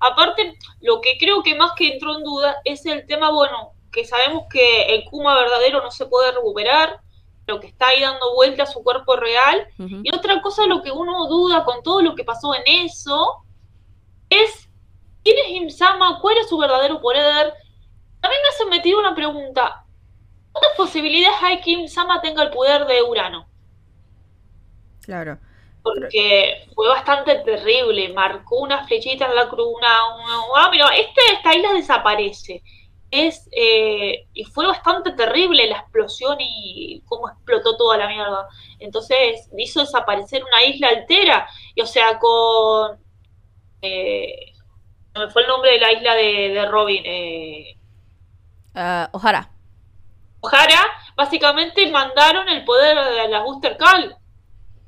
Aparte, lo que creo que más que entró en duda es el tema, bueno, que sabemos que el Kuma verdadero no se puede recuperar, lo que está ahí dando vuelta a su cuerpo real. Y otra cosa, lo que uno duda con todo lo que pasó en eso, es quién es Imsama, cuál es su verdadero poder. También me hace metido una pregunta. ¿Cuántas posibilidades hay que Imsama tenga el poder de Urano? Claro. Porque fue bastante terrible. Marcó una flechita en la cruz. Una, ah, mira, este, esta isla desaparece es eh, y fue bastante terrible la explosión y cómo explotó toda la mierda. Entonces hizo desaparecer una isla altera. Y o sea, con... Eh, me fue el nombre de la isla de, Robin. Eh, uh, Ojara. Ojara, básicamente mandaron el poder de la Booster Call.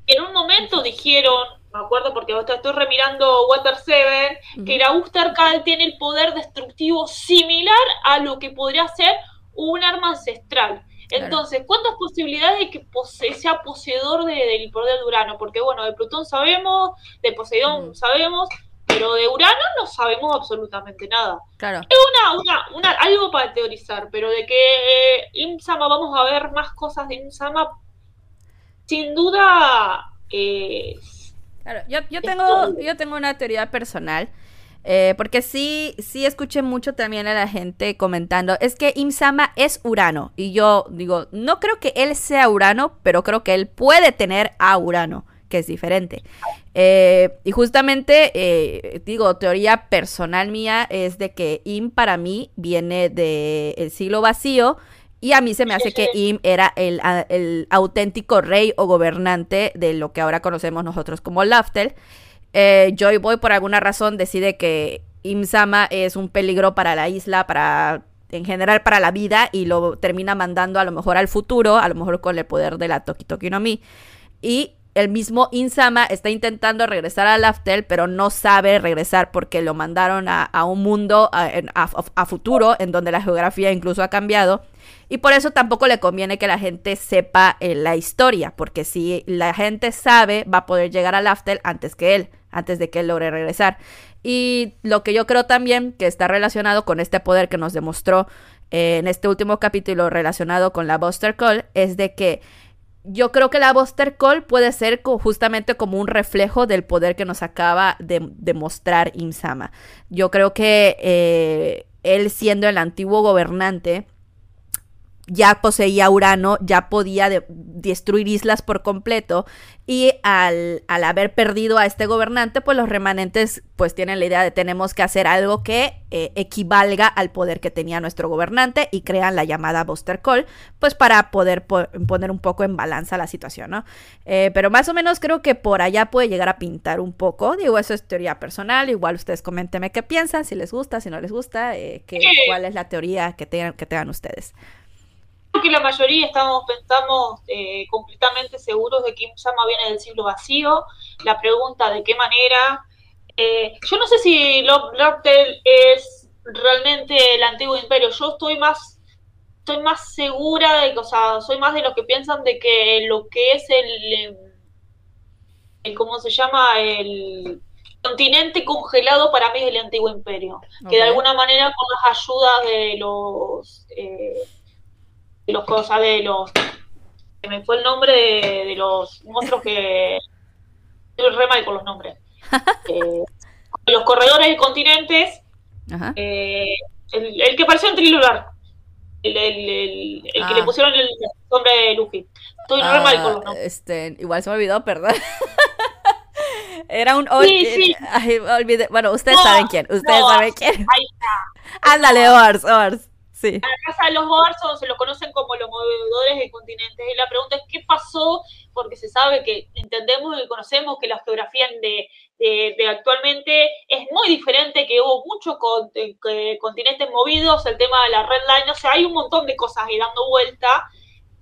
En un momento dijeron, me acuerdo porque estoy remirando Water 7, que la Usterkal tiene el poder destructivo similar a lo que podría ser un arma ancestral. Entonces, ¿cuántas posibilidades de que sea poseedor del poder de Urano? Porque, bueno, de Plutón sabemos, de Poseidón sabemos, pero de Urano no sabemos absolutamente nada. Claro. Es una, una, algo para teorizar, pero de que eh, Imsama vamos a ver más cosas de Imsama, sin duda eh, Claro, yo, yo, tengo, yo tengo una teoría personal. Eh, porque sí, sí escuché mucho también a la gente comentando, es que Imsama es Urano. Y yo digo, no creo que él sea Urano, pero creo que él puede tener a Urano, que es diferente. Eh, y justamente, eh, digo, teoría personal mía es de que Im para mí viene del siglo vacío y a mí se me hace que Im era el, auténtico rey o gobernante de lo que ahora conocemos nosotros como Laftel. Eh, Joy Boy por alguna razón decide que Im Sama es un peligro para la isla, para en general para la vida y lo termina mandando a lo mejor al futuro, a lo mejor con el poder de la Toki Toki no Mi. Y el mismo Insama está intentando regresar a Laftel, pero no sabe regresar porque lo mandaron a, un mundo a, futuro, en donde la geografía incluso ha cambiado. Y por eso tampoco le conviene que la gente sepa eh, la historia, porque si la gente sabe, va a poder llegar a Laftel antes que él, antes de que él logre regresar. Y lo que yo creo también que está relacionado con este poder que nos demostró eh, en este último capítulo relacionado con la Buster Call es de que yo creo que la Buster Call puede ser justamente como un reflejo del poder que nos acaba de, demostrar mostrar Imsama. Yo creo que eh, él siendo el antiguo gobernante ya poseía Urano, ya podía destruir islas por completo y al, haber perdido a este gobernante, pues los remanentes pues tienen la idea de tenemos que hacer algo que eh, equivalga al poder que tenía nuestro gobernante y crean la llamada Buster Call, pues para poder poner un poco en balanza la situación, ¿no? Eh, pero más o menos creo que por allá puede llegar a pintar un poco, digo, eso es teoría personal, igual ustedes coméntenme qué piensan, si les gusta, si no les gusta, eh, cuál es la teoría que tengan, que tengan ustedes que la mayoría estamos, pensamos eh, completamente seguros de que Imsama viene del siglo vacío. La pregunta de qué manera. Eh, yo no sé si es realmente el antiguo imperio. Yo estoy más soy más segura de que, o sea, soy más de los que piensan de que lo que es el, el ¿cómo se llama? El continente congelado para mí es el antiguo imperio, que de alguna manera con las ayudas de los, eh, los cosas, de los, que me fue el nombre de, los monstruos que, <laughs> estoy re mal con los nombres, <laughs> eh, los corredores de continentes, eh, el, que apareció en Trilular, el, el, que le ah. pusieron el nombre de Luffy. Estoy re mal con los nombres. Este, igual se me olvidó, perdón. <laughs> Era un. Sí, sí. Bueno, ustedes saben quién. Ustedes saben quién. Ándale, Ors, Ors. Sí. La de los Ors se lo conocen como los movedores de continentes. Y la pregunta es: ¿qué pasó? Porque se sabe que entendemos y conocemos que la geografía de, de, actualmente es muy diferente, que hubo muchos continentes movidos, el tema de la red line, o sea, hay un montón de cosas ahí dando vuelta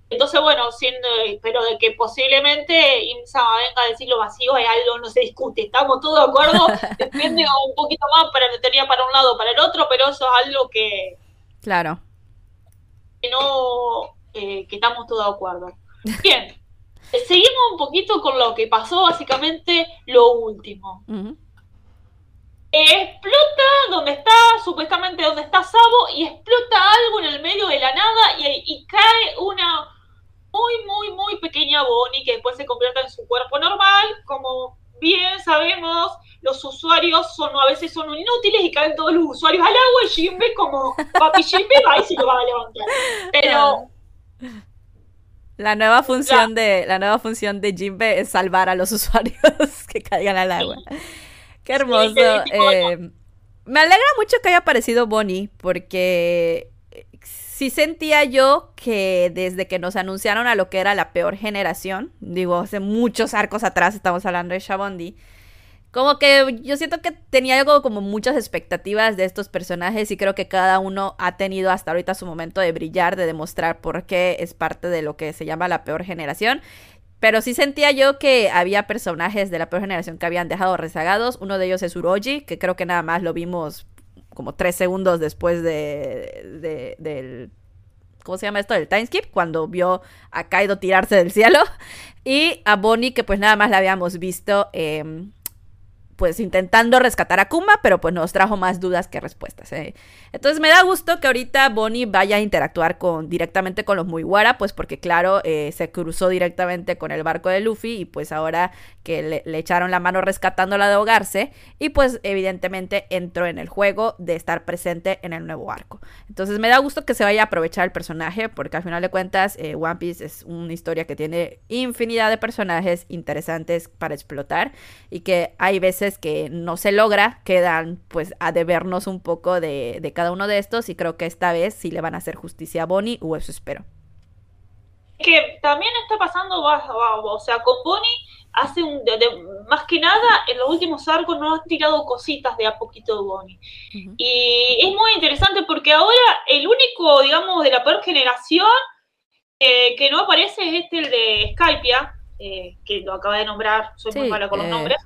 entonces, bueno, siendo, pero de que posiblemente IMSA venga a decir lo vacío es algo, no se discute, estamos todos de acuerdo, <laughs> depende un poquito más para teoría para un lado o para el otro, pero eso es algo que... Claro. Que no, eh, que estamos todos de acuerdo. Bien, <laughs> seguimos un poquito con lo que pasó, básicamente lo último. explota donde está, supuestamente donde está Sabo, y explota algo en el medio de la nada y, y cae una muy, muy, muy pequeña Bonnie que después se convierte en su cuerpo normal. Como bien sabemos, los usuarios son a veces son inútiles y caen todos los usuarios al agua y Jimbe como papi Jimbe va y se lo va a levantar. Pero... La nueva función de la nueva función de Jimbe es salvar a los <laughs> usuarios que caigan al agua. Qué hermoso. Eh, me alegra mucho que haya aparecido Bonnie porque sí sentía yo que desde que nos anunciaron a lo que era la peor generación, digo, hace muchos arcos atrás estamos hablando de Shabondi, como que yo siento que tenía algo como muchas expectativas de estos personajes y creo que cada uno ha tenido hasta ahorita su momento de brillar, de demostrar por qué es parte de lo que se llama la peor generación. Pero sí sentía yo que había personajes de la peor generación que habían dejado rezagados. Uno de ellos es Uroji, que creo que nada más lo vimos como tres segundos después de, del... ¿Cómo se llama esto? Del timeskip, cuando vio a Kaido tirarse del cielo. <laughs> Y a Bonnie, que pues nada más la habíamos visto eh, pues intentando rescatar a Kuma, pero pues nos trajo más dudas que respuestas. ¿eh? Entonces me da gusto que ahorita Bonnie vaya a interactuar con, directamente con los Muiwara, pues porque claro, eh, se cruzó directamente con el barco de Luffy y pues ahora que le, echaron la mano rescatándola de ahogarse y pues evidentemente entró en el juego de estar presente en el nuevo arco. Entonces me da gusto que se vaya a aprovechar el personaje porque al final de cuentas eh, One Piece es una historia que tiene infinidad de personajes interesantes para explotar y que hay veces que no se logra, quedan pues a debernos un poco de, cada uno de estos y creo que esta vez sí le van a hacer justicia a Bonnie o eso espero. Que también está pasando, o sea, con Bonnie hace un, más que nada en los últimos arcos nos han tirado cositas de a poquito de Bonnie. Y es muy interesante porque ahora el único, digamos, de la peor generación eh, que no aparece es este, el de Skypia, eh, que lo acaba de nombrar, soy muy mala con los eh, nombres.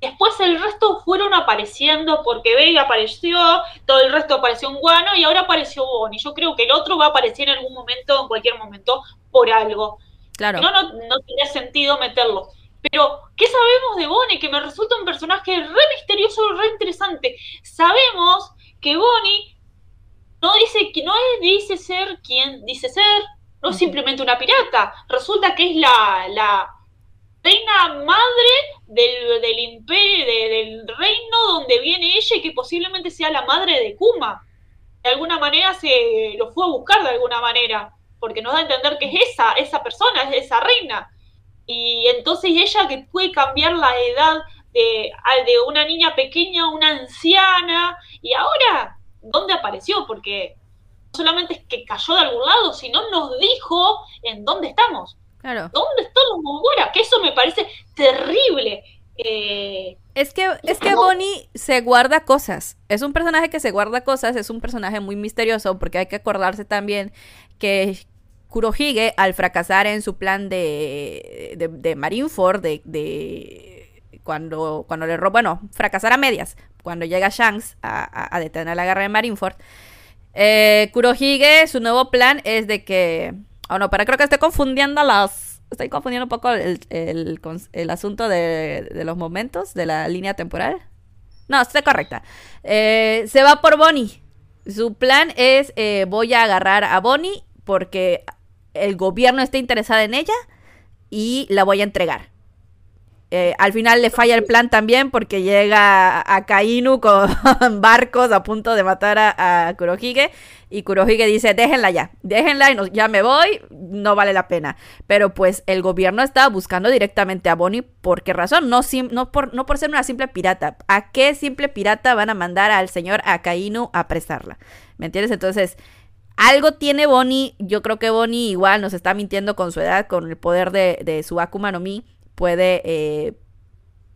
después el resto fueron apareciendo porque Vega apareció, todo el resto apareció en Guano y ahora apareció Bonnie. Yo creo que el otro va a aparecer en algún momento, en cualquier momento, por algo. Claro. No, no, no tenía sentido meterlo. Pero, ¿qué sabemos de Bonnie? Que me resulta un personaje re misterioso, re interesante. Sabemos que Bonnie no dice que no dice ser quien dice ser, no es simplemente una pirata, resulta que es la, reina madre del, imperio, del reino donde viene ella y que posiblemente sea la madre de Kuma. De alguna manera se lo fue a buscar de alguna manera, porque nos da a entender que es esa, esa persona, es esa reina. Y entonces ella que puede cambiar la edad de, de una niña pequeña a una anciana, y ahora, ¿dónde apareció? Porque solamente es que cayó de algún lado, sino nos dijo en dónde estamos. Claro. ¿Dónde están los Mogura? Que eso me parece terrible. Eh, es que, es que Bonnie se guarda cosas. Es un personaje que se guarda cosas, es un personaje muy misterioso, porque hay que acordarse también que Kurohige, al fracasar en su plan de, de, Marineford, de, de, cuando, cuando le robó, bueno, fracasar a medias, cuando llega Shanks a, a, detener la guerra de Marineford, Eh, Kurohige, su nuevo plan es de que. Oh no, pero creo que estoy confundiendo las. Estoy confundiendo un poco el, el, asunto de, de, los momentos de la línea temporal. No, está correcta. Eh, se va por Bonnie. Su plan es: eh, voy a agarrar a Bonnie porque el gobierno está interesado en ella y la voy a entregar. Eh, al final le falla el plan también porque llega a Kainu con <laughs> barcos a punto de matar a, Kurohige y Kurohige dice déjenla ya, déjenla y ya me voy, no vale la pena. Pero pues el gobierno estaba buscando directamente a Bonnie, ¿por qué razón? No, no, por, no por ser una simple pirata. ¿A qué simple pirata van a mandar al señor Akainu a prestarla? ¿Me entiendes? Entonces... Algo tiene Bonnie, yo creo que Bonnie igual nos está mintiendo con su edad, con el poder de, de su Akuma no Mi, puede eh,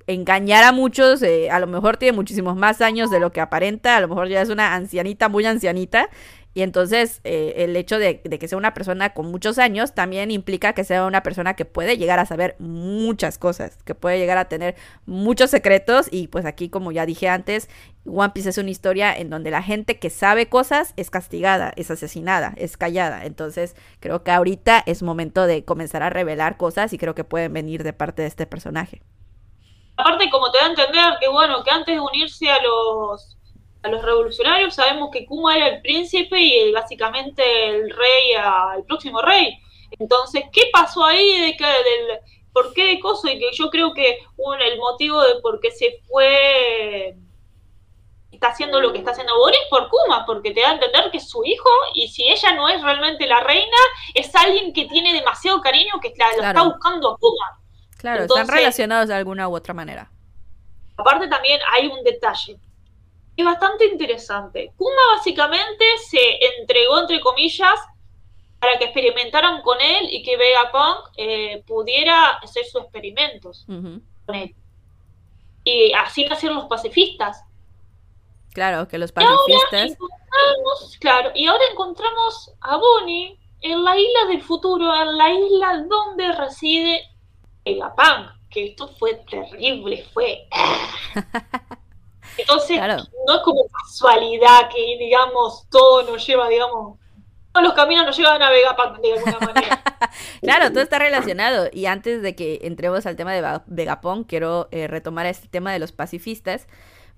engañar a muchos, eh, a lo mejor tiene muchísimos más años de lo que aparenta, a lo mejor ya es una ancianita, muy ancianita, y entonces eh, el hecho de, que sea una persona con muchos años también implica que sea una persona que puede llegar a saber muchas cosas, que puede llegar a tener muchos secretos y pues aquí como ya dije antes, One Piece es una historia en donde la gente que sabe cosas es castigada, es asesinada, es callada. Entonces creo que ahorita es momento de comenzar a revelar cosas y creo que pueden venir de parte de este personaje. Aparte como te da a entender que bueno, que antes de unirse a los a los revolucionarios sabemos que Kuma era el príncipe y básicamente el rey, el próximo rey. Entonces, ¿qué pasó ahí de que del por qué de coso? Y que yo creo que el motivo de por qué se fue está haciendo lo que está haciendo Boris por Kuma, porque te da a entender que es su hijo y si ella no es realmente la reina, es alguien que tiene demasiado cariño que la, está buscando a Kuma. Claro, están relacionados de alguna u otra manera. Aparte también hay un detalle es bastante interesante. Kuma básicamente se entregó, entre comillas, para que experimentaran con él y que Vegapunk eh, pudiera hacer sus experimentos con él. Y así nacieron los pacifistas. Claro, que los pacifistas. Y claro, y ahora encontramos a Bonnie en la isla del futuro, en la isla donde reside Vegapunk. Que esto fue terrible, fue. <laughs> Entonces, no es como casualidad que, digamos, todo nos lleva, digamos, todos los caminos nos llevan a Vegapunk de alguna manera. <laughs> claro, todo está relacionado. <laughs> Y antes de que entremos al tema de Vegapunk, quiero eh, retomar este tema de los pacifistas.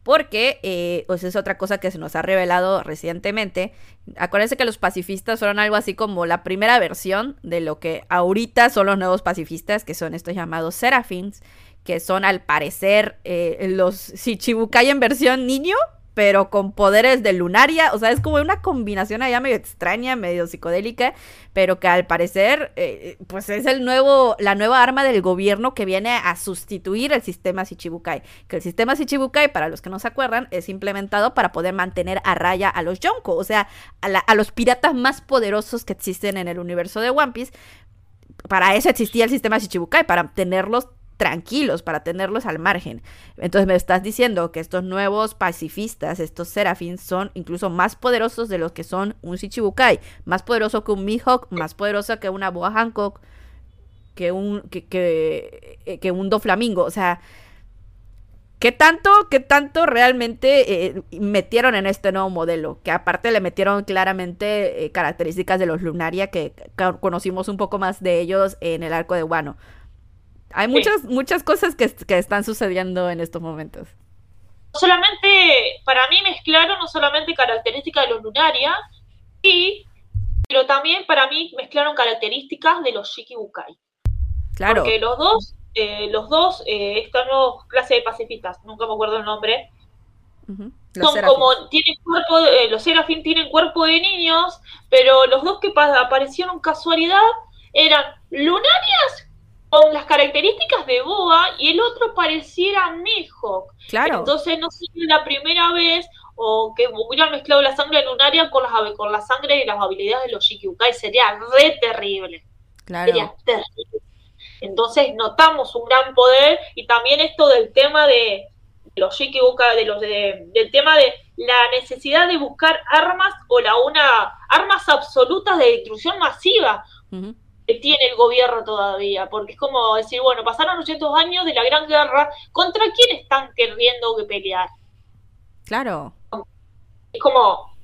Porque, eh, pues es otra cosa que se nos ha revelado recientemente. Acuérdense que los pacifistas fueron algo así como la primera versión de lo que ahorita son los nuevos pacifistas, que son estos llamados Serafins que son al parecer eh, los Shichibukai en versión niño, pero con poderes de lunaria. O sea, es como una combinación allá medio extraña, medio psicodélica, pero que al parecer, eh, pues es el nuevo, la nueva arma del gobierno que viene a sustituir el sistema Shichibukai. Que el sistema Shichibukai, para los que no se acuerdan, es implementado para poder mantener a raya a los Yonko, o sea, a, a los piratas más poderosos que existen en el universo de One Piece. Para eso existía el sistema Shichibukai, para tenerlos tranquilos, para tenerlos al margen. Entonces me estás diciendo que estos nuevos pacifistas, estos serafins, son incluso más poderosos de los que son un Shichibukai, más poderoso que un Mihawk, más poderoso que una Boa Hancock, que un, que, que, eh, que un Doflamingo. O sea, ¿Qué tanto, qué tanto realmente eh, metieron en este nuevo modelo? Que aparte le metieron claramente eh, características de los Lunaria, que conocimos un poco más de ellos en el arco de Wano. Hay muchas, muchas cosas que, están sucediendo en estos momentos. Solamente, para mí mezclaron no solamente características de los Lunaria, sí, pero también para mí mezclaron características de los Shikibukai. Claro. Porque los dos, eh, los dos, eh, esta nueva clase de pacifistas, nunca me acuerdo el nombre, son como, tienen cuerpo, eh, los Serafín tienen cuerpo de niños, pero los dos que aparecieron casualidad eran lunarias con las características de Boa y el otro pareciera Mihawk. Claro. Entonces no sé la primera vez o que hubieran mezclado la sangre lunaria con, las, con la sangre y las habilidades de los Shikibukai. Sería re terrible. Claro. Sería terrible. Entonces notamos un gran poder y también esto del tema de, los Shikibukai, de los de, del tema de la necesidad de buscar armas o la una armas absolutas de destrucción masiva que tiene el gobierno todavía, porque es como decir, bueno, pasaron 800 años de la Gran Guerra, ¿contra quién están queriendo pelear? Claro. Es como,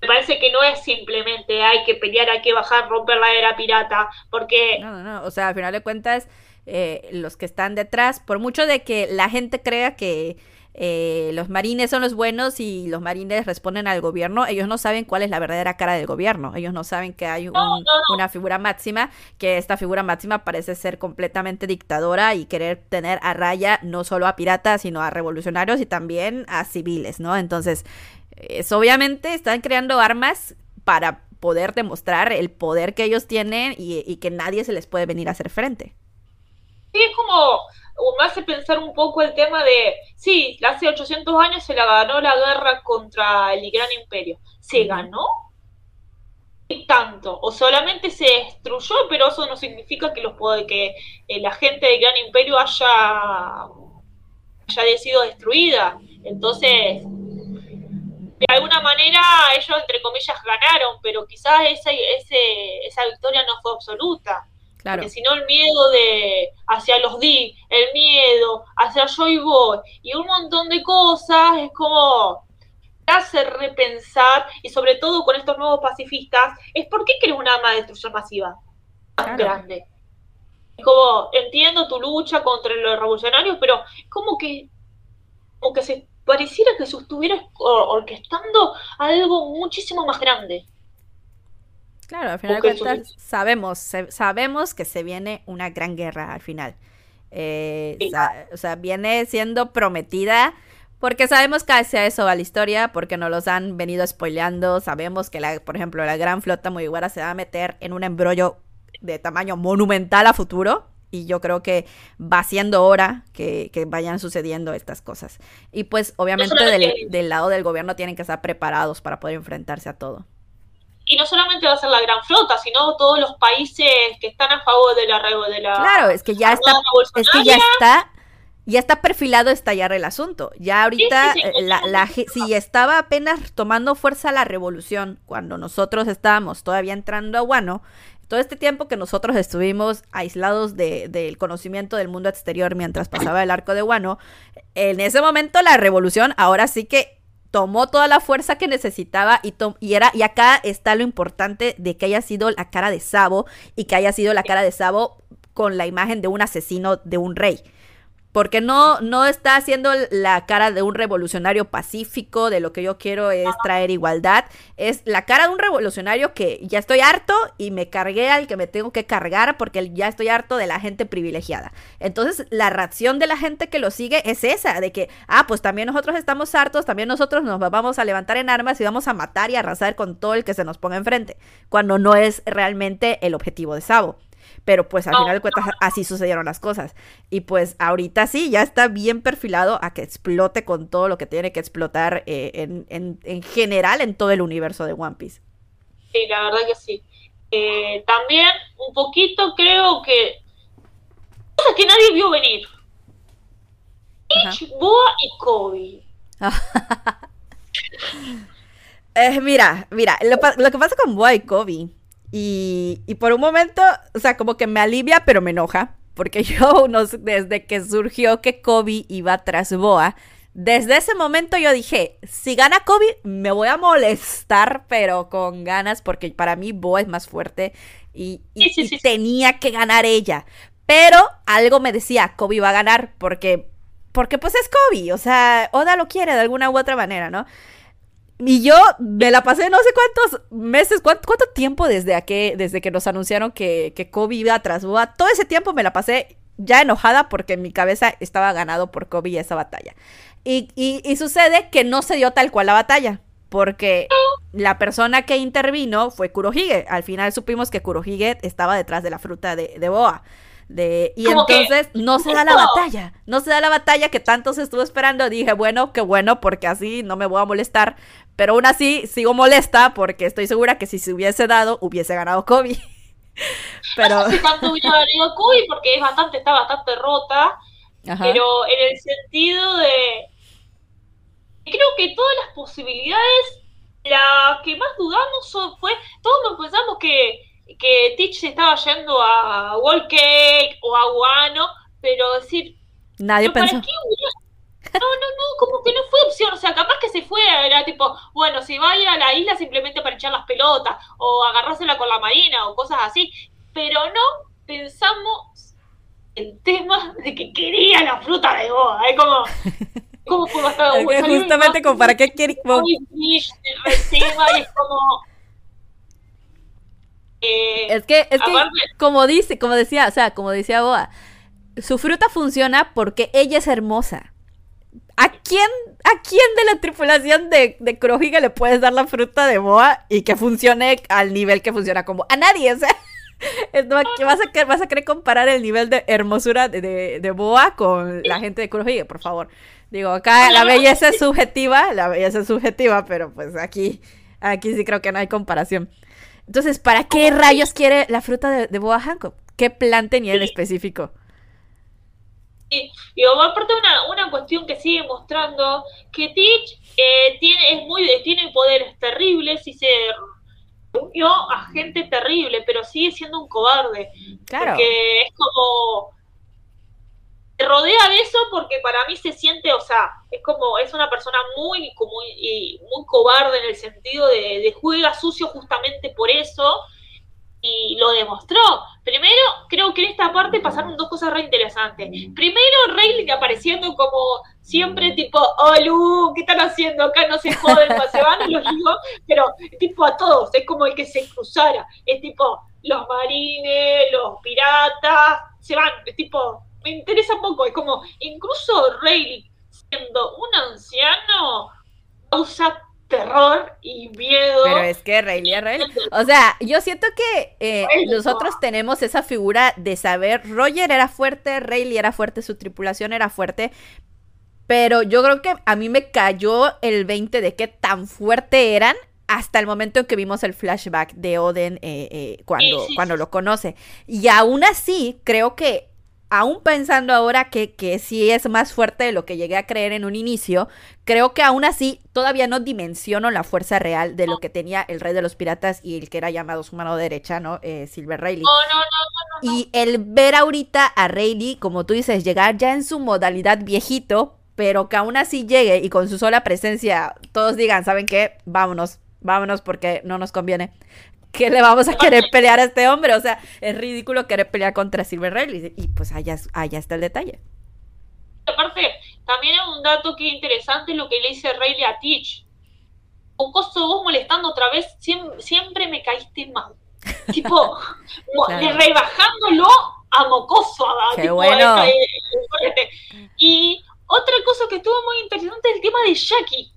me parece que no es simplemente hay que pelear, hay que bajar, romper la era pirata, porque... No, no, no, o sea, al final de cuentas, eh, los que están detrás, por mucho de que la gente crea que eh, los marines son los buenos y los marines responden al gobierno, ellos no saben cuál es la verdadera cara del gobierno, ellos no saben que hay una figura máxima, que esta figura máxima parece ser completamente dictadora y querer tener a raya no solo a piratas, sino a revolucionarios y también a civiles, ¿no? Entonces, es, obviamente están creando armas para poder demostrar el poder que ellos tienen y, y que nadie se les puede venir a hacer frente. Sí, es como, me hace pensar un poco el tema de, sí, hace 800 años se la ganó la guerra contra el gran imperio. ¿Se ganó? ¿Y tanto? ¿O solamente se destruyó, pero eso no significa que, los, que eh, la gente del gran imperio haya, haya sido destruida? Entonces, de alguna manera ellos, entre comillas, ganaron, pero quizás esa, ese, esa victoria no fue absoluta. Claro. Porque si no el miedo de hacia los D, el miedo hacia yo y vos, y un montón de cosas, es como hace repensar, y sobre todo con estos nuevos pacifistas, es por qué querés una arma de destrucción masiva tan grande. Es como, entiendo tu lucha contra los revolucionarios, pero es como que, como que se pareciera que se estuviera orquestando algo muchísimo más grande. Claro, al final de cuentas sabemos, sabemos que se viene una gran guerra al final. Eh, o sea, viene siendo prometida porque sabemos que hacia eso va la historia, porque nos los han venido spoileando. Sabemos que, la, por ejemplo, la gran flota muy buena se va a meter en un embrollo de tamaño monumental a futuro. Y yo creo que va siendo hora que, vayan sucediendo estas cosas. Y pues obviamente del lado del gobierno tienen que estar preparados para poder enfrentarse a todo y no solamente va a ser la gran flota, sino todos los países que están a favor de la de la Claro, es que ya está es que ya está ya está perfilado estallar el asunto. Ya ahorita eh, la, la, si estaba apenas tomando fuerza la revolución cuando nosotros estábamos todavía entrando a Guano, todo este tiempo que nosotros estuvimos aislados del conocimiento del mundo exterior mientras pasaba el arco de Guano, en ese momento la revolución ahora sí que tomó toda la fuerza que necesitaba y, y, era, y acá está lo importante de que haya sido la cara de Sabo y que haya sido la cara de Sabo con la imagen de un asesino de un rey. Porque no, no está haciendo la cara de un revolucionario pacífico, de lo que yo quiero es traer igualdad. Es la cara de un revolucionario que ya estoy harto y me cargué al que me tengo que cargar porque ya estoy harto de la gente privilegiada. Entonces, la reacción de la gente que lo sigue es esa, de que, ah, pues también nosotros estamos hartos, también nosotros nos vamos a levantar en armas y vamos a matar y arrasar con todo el que se nos ponga enfrente, cuando no es realmente el objetivo de Sabo. Pero pues al final de cuentas así sucedieron las cosas. Y pues ahorita sí, ya está bien perfilado a que explote con todo lo que tiene que explotar eh, en, en, general en todo el universo de One Piece. Sí, la verdad que sí. Eh, también un poquito creo que... Cosas que nadie vio venir. Boa y Kobe. <laughs> eh, mira, mira, lo, lo, que pasa con Boa y Kobe y, y por un momento, o sea, como que me alivia, pero me enoja. Porque <laughs> yo, no, desde que surgió que Kobe iba tras Boa, desde ese momento yo dije, si gana Kobe, me voy a molestar, pero con ganas, porque para mí Boa es más fuerte y, y, tenía que ganar ella. Pero algo me decía, Kobe va a ganar, porque, porque pues es Kobe, o sea, Oda lo quiere de alguna u otra manera, ¿no? Y yo me la pasé no sé cuántos meses, cuánto, tiempo desde, que, desde que nos anunciaron que, que Kobe iba tras Boa. Todo ese tiempo me la pasé ya enojada porque mi cabeza estaba ganado por Kobe y esa batalla. Y, y, sucede que no se dio tal cual la batalla. Porque la persona que intervino fue Kurohige. Al final supimos que Kurohige estaba detrás de la fruta de, de Boa. De, y entonces no se da la batalla, no se da la batalla que tanto se estuvo esperando. Dije, bueno, qué bueno, porque así no me voy a molestar. Pero aún así sigo molesta porque estoy segura que si se hubiese dado, hubiese ganado Kobe. <laughs> pero... No sé si tanto hubiera ganado Kobe porque es bastante, está bastante rota. Pero en el sentido de... Creo que todas las posibilidades, la que más dudamos fue, todos pensamos que, que Teach se estaba yendo a Wall Cake o a Guano, pero decir... Nadie pensó. No, no, no, como que no fue opción. O sea, capaz que se fue, era tipo, bueno, si va a ir a la isla simplemente para echar las pelotas, o agarrársela con la marina, o cosas así. Pero no pensamos el tema de que quería la fruta de boda. Es como. como <laughs> justamente como para qué quiere. Eh, es que, es que como dice, como decía, o sea, como decía Boa, su fruta funciona porque ella es hermosa. ¿A quién, ¿A quién de la tripulación de, de le puedes dar la fruta de Boa y que funcione al nivel que funciona como? A nadie, o sea. <laughs> ¿qué vas, a, ¿Vas a querer comparar el nivel de hermosura de, de, Boa con la gente de Kurohige? Por favor. Digo, acá la belleza es subjetiva, la belleza es subjetiva, pero pues aquí, aquí sí creo que no hay comparación. Entonces, ¿para qué rayos quiere la fruta de, de Boa Hancock? ¿Qué plan tenía en específico? Y, aparte una, una cuestión que sigue mostrando que Teach eh, tiene, es muy, tiene poderes terribles y se unió a gente terrible, pero sigue siendo un cobarde. Claro. Porque es como se rodea de eso porque para mí se siente, o sea, es como, es una persona muy, muy, muy cobarde en el sentido de, de juega sucio justamente por eso y lo demostró. Primero, creo que en esta parte pasaron dos cosas re interesantes. Primero, Rayleigh apareciendo como siempre, tipo, oh, Lu, ¿qué están haciendo? Acá no se joden, se van los digo, pero tipo a todos, es como el que se cruzara. Es tipo, los marines, los piratas, se van, es tipo, me interesa poco, es como, incluso Rayleigh siendo un anciano, causa terror y miedo. Pero es que Rayleigh es Rayleigh. O sea, yo siento que eh, nosotros tenemos esa figura de saber, Roger era fuerte, Rayleigh era fuerte, su tripulación era fuerte, pero yo creo que a mí me cayó el 20 de qué tan fuerte eran hasta el momento en que vimos el flashback de Oden eh, eh, cuando, cuando lo conoce. Y aún así, creo que aún pensando ahora que, que sí es más fuerte de lo que llegué a creer en un inicio, creo que aún así todavía no dimensiono la fuerza real de lo que tenía el rey de los piratas y el que era llamado su mano derecha, ¿no? Eh, Silver Rayleigh. No, no, no, y el ver ahorita a Rayleigh, como tú dices, llegar ya en su modalidad viejito, pero que aún así llegue y con su sola presencia todos digan, ¿saben qué? Vámonos, vámonos porque no nos conviene. ¿Qué le vamos a querer pelear a este hombre? O sea, es ridículo querer pelear contra Silver Rayleigh. Y pues allá, allá está el detalle. Aparte, también es un dato que es interesante lo que le dice Rayleigh a Teach. Un costo vos molestando otra vez, siempre, me caíste mal. <laughs> tipo, rebajándolo a mocoso. Qué bueno. y otra cosa que estuvo muy interesante es el tema de Jackie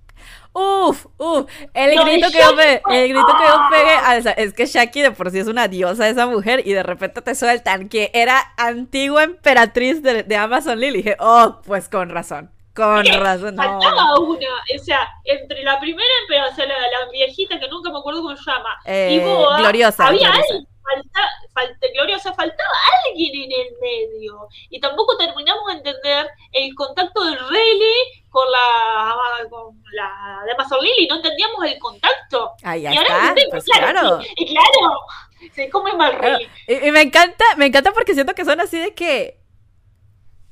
Uf, uf, el grito que yo pegué, el grito que yo pegué, es que Shaki de por sí es una diosa esa mujer y de repente te sueltan que era antigua emperatriz de, Amazon Lily. Dije, oh, pues con razón, con razón. No. Faltaba una, o sea, entre la primera emperatriz, la, la viejita que nunca me acuerdo cómo se llama, y eh, Gloriosa. Había gloriosa. falta, gloriosa, faltaba alguien en el medio. Y tampoco terminamos de entender el contacto del Rayleigh con la, con la de Amazon Lily, no entendíamos el contacto. Ahí está, pues claro. Y, claro, se come mal y, me encanta, me encanta porque siento que son así de que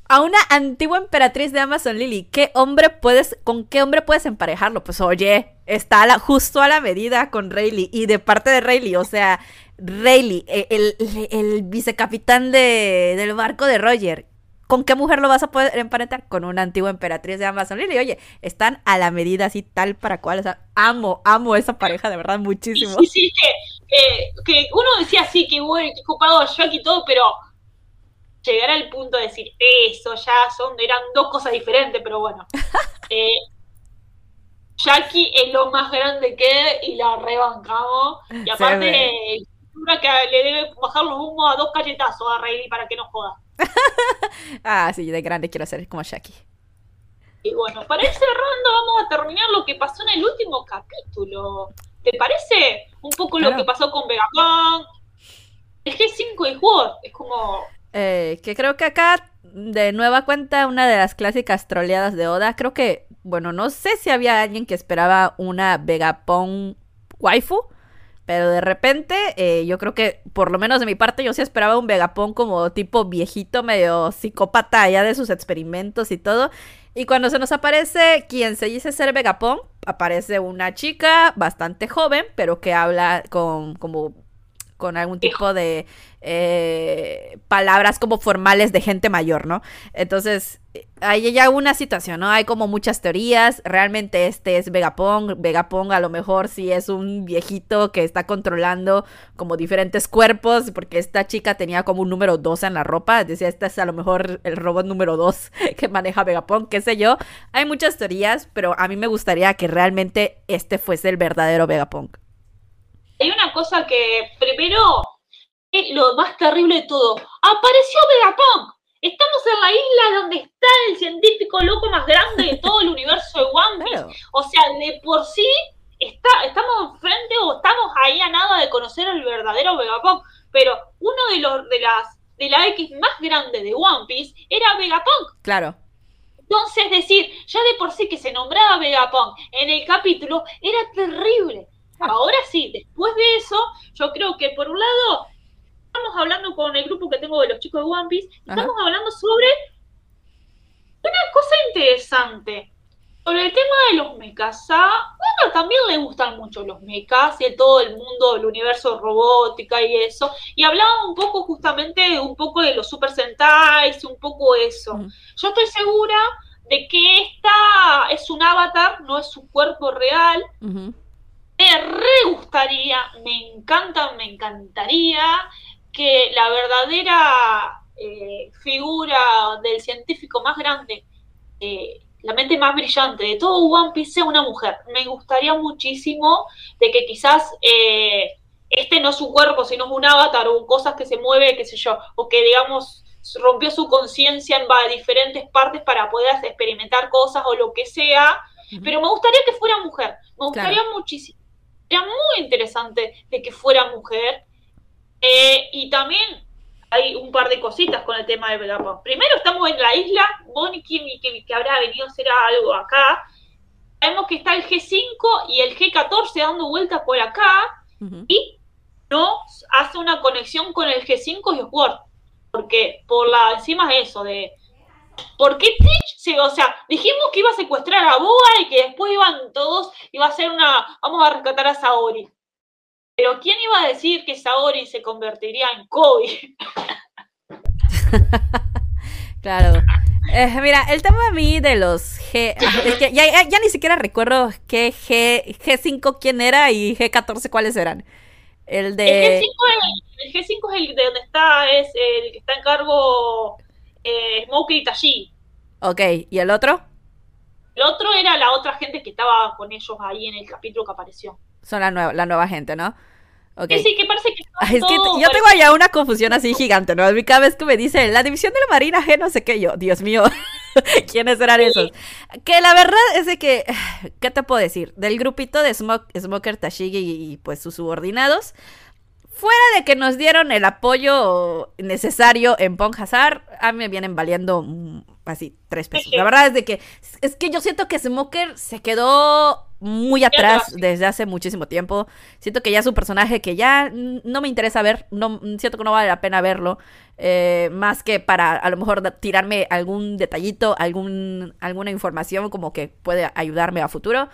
a una antigua emperatriz de Amazon Lily, ¿qué hombre puedes, con qué hombre puedes emparejarlo? Pues oye, está la, justo a la medida con Rayleigh y de parte de Rayleigh, o sea, Rayleigh, el, el, vicecapitán de, del barco de Roger, ¿Con qué mujer lo vas a poder emparentar? Con una antigua emperatriz de Amazon Lily. Oye, están a la medida así tal para cual. O sea, amo, amo esa pareja de verdad muchísimo. Sí, sí, que, que uno decía así, que bueno, que ocupado Jack y todo, pero llegar al punto de decir eso ya son, eran dos cosas diferentes, pero bueno. <laughs> eh, Jackie es lo más grande que y la rebancamos. Y aparte, que le debe bajar los humos a dos calletazos a Rayleigh para que no joda. <laughs> ah, sí, de grande quiero ser como Jackie. Y bueno, para ir cerrando, vamos a terminar lo que pasó en el último capítulo. ¿Te parece? Un poco lo que pasó con Vegapunk. El G5 de juego es como. Eh, que creo que acá, de nueva cuenta, una de las clásicas troleadas de Oda. Creo que, bueno, no sé si había alguien que esperaba una Vegapunk waifu. Pero de repente, eh, yo creo que, por lo menos de mi parte, yo sí esperaba un Vegapón como tipo viejito, medio psicópata allá de sus experimentos y todo. Y cuando se nos aparece quien se dice ser Vegapunk, aparece una chica bastante joven, pero que habla con como con algún tipo de eh, palabras como formales de gente mayor, ¿no? Entonces, hay ya una situación, ¿no? Hay como muchas teorías. Realmente este es Vegapong. Vegapong a lo mejor sí es un viejito que está controlando como diferentes cuerpos, porque esta chica tenía como un número 2 en la ropa. Decía, este es a lo mejor el robot número 2 <laughs> que maneja Vegapong, qué sé yo. Hay muchas teorías, pero a mí me gustaría que realmente este fuese el verdadero Vegapong hay una cosa que, primero, es lo más terrible de todo. Apareció Vegapunk. Estamos en la isla donde está el científico loco más grande de todo el <laughs> universo de One Piece. O sea, de por sí está, estamos frente o estamos ahí a nada de conocer el verdadero Vegapunk. Pero uno de los de las de la X más grande de One Piece era Vegapunk. Claro. Entonces, decir, ya de por sí que se nombraba Vegapunk en el capítulo era terrible. Ahora sí, después de eso, yo creo que por un lado, estamos hablando con el grupo que tengo de los chicos de One Piece, estamos hablando sobre una cosa interesante. Sobre el tema de los mechas, a bueno, también le gustan mucho los mechas y todo el mundo, el universo robótica y eso. Y hablaba un poco justamente un poco de los Super Sentais, un poco eso. Yo estoy segura de que esta es un avatar, no es su cuerpo real. Me re gustaría, me encanta, me encantaría que la verdadera eh, figura del científico más grande, eh, la mente más brillante de todo One Piece sea una mujer. Me gustaría muchísimo de que quizás eh, este no es un cuerpo, sino es un avatar o cosas que se mueve, qué sé yo, o que digamos rompió su conciencia en diferentes partes para poder experimentar cosas o lo que sea, pero me gustaría que fuera mujer, me gustaría muchísimo era muy interesante de que fuera mujer. Eh, y también hay un par de cositas con el tema de Vegapunk. Primero, estamos en la isla, Bonnie que, que habrá venido a hacer algo acá. Sabemos que está el G5 y el G14 dando vueltas por acá. Y no hace una conexión con el G5 y Sword. Porque por la encima es eso, de ¿Por qué Teach o sea, dijimos que iba a secuestrar a Boa y que después iban todos, iba a ser una, vamos a rescatar a Saori. Pero ¿quién iba a decir que Saori se convertiría en Kobe? <laughs> claro. Eh, mira, el tema a mí de los G, ya, ni siquiera recuerdo qué G, G5 quién era y G14 cuáles eran. El de... El G5 es, el, G5 es el de donde está, es el que está en cargo eh, Smokey y Tashi. Ok, ¿y el otro? El otro era la otra gente que estaba con ellos ahí en el capítulo que apareció. Son la nueva, la nueva gente, ¿no? Okay. Sí, sí, que parece que. <laughs> es que yo tengo allá una confusión así gigante, ¿no? Cada vez que me dice la división de la Marina G, no sé qué, yo, Dios mío, <laughs> ¿quiénes eran esos? Que la verdad es de que, <sighs> ¿qué te puedo decir? Del grupito de Smoker, Tashigi y, y pues sus subordinados, fuera de que nos dieron el apoyo necesario en Pong Hazard, a mí me vienen valiendo así tres pesos. La verdad es de que es que yo siento que Smoker se quedó muy atrás desde hace muchísimo tiempo. Siento que ya es un personaje que ya no me interesa ver, no siento que no vale la pena verlo, eh, más que para a lo mejor tirarme algún detallito, algún alguna información como que puede ayudarme a futuro.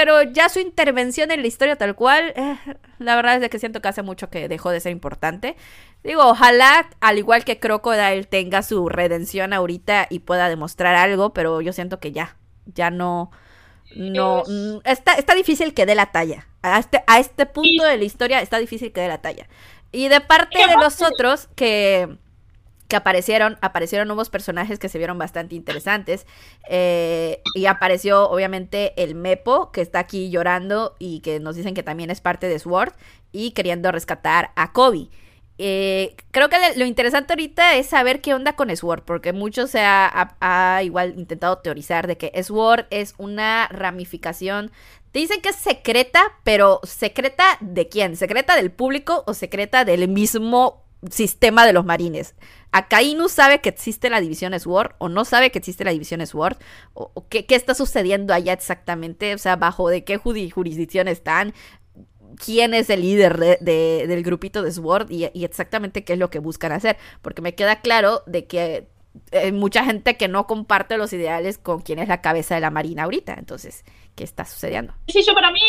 Pero ya su intervención en la historia tal cual, eh, la verdad es de que siento que hace mucho que dejó de ser importante. Digo, ojalá, al igual que Crocodile, tenga su redención ahorita y pueda demostrar algo, pero yo siento que ya, ya no, no, mm, está, está difícil que dé la talla. A este, a este punto de la historia está difícil que dé la talla. Y de parte de los otros que que aparecieron, aparecieron nuevos personajes que se vieron bastante interesantes. Eh, y apareció obviamente el Mepo, que está aquí llorando y que nos dicen que también es parte de Sword y queriendo rescatar a Kobe. Eh, creo que lo interesante ahorita es saber qué onda con Sword, porque muchos se ha, igual intentado teorizar de que Sword es una ramificación te dicen que es secreta, pero secreta de quién? ¿Secreta del público o secreta del mismo sistema de los marines? Akainu sabe que existe la división Sword o no sabe que existe la división Sword o, qué, está sucediendo allá exactamente, o sea, bajo de qué jurisdicción están, quién es el líder de, del grupito de Sword y, exactamente qué es lo que buscan hacer, porque me queda claro de que eh, mucha gente que no comparte los ideales con quien es la cabeza de la Marina ahorita. Entonces, ¿qué está sucediendo? Sí, yo para mí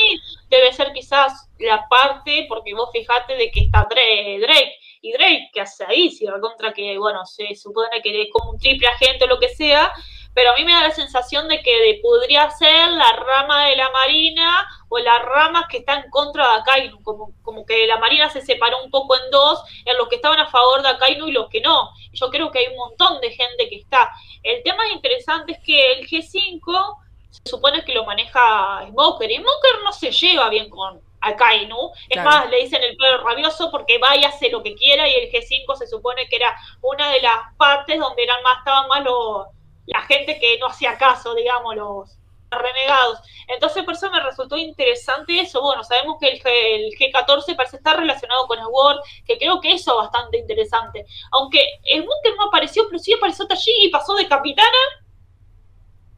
debe ser quizás la parte, porque vos fijate de que está Drake, y Drake, ¿qué hace ahí? Si va contra que, bueno, se supone que es como un triple agente o lo que sea, pero a mí me da la sensación de que podría ser la rama de la Marina o las ramas que están en contra de Akainu, como, como que la Marina se separó un poco en dos, en los que estaban a favor de Akainu y los que no. Yo creo que hay un montón de gente que está. El tema interesante es que el G5 se supone que lo maneja Smoker, y Smoker no se lleva bien con Akainu, es más, le dicen el perro rabioso porque va y hace lo que quiera, y el G5 se supone que era una de las partes donde eran más, estaban más los la gente que no hacía caso, digamos, los renegados. Entonces, por eso me resultó interesante eso. Bueno, sabemos que el, G, 14 parece estar relacionado con el Word, que creo que eso es bastante interesante. Aunque el Bunker no apareció, pero sí apareció Tashigi y pasó de capitana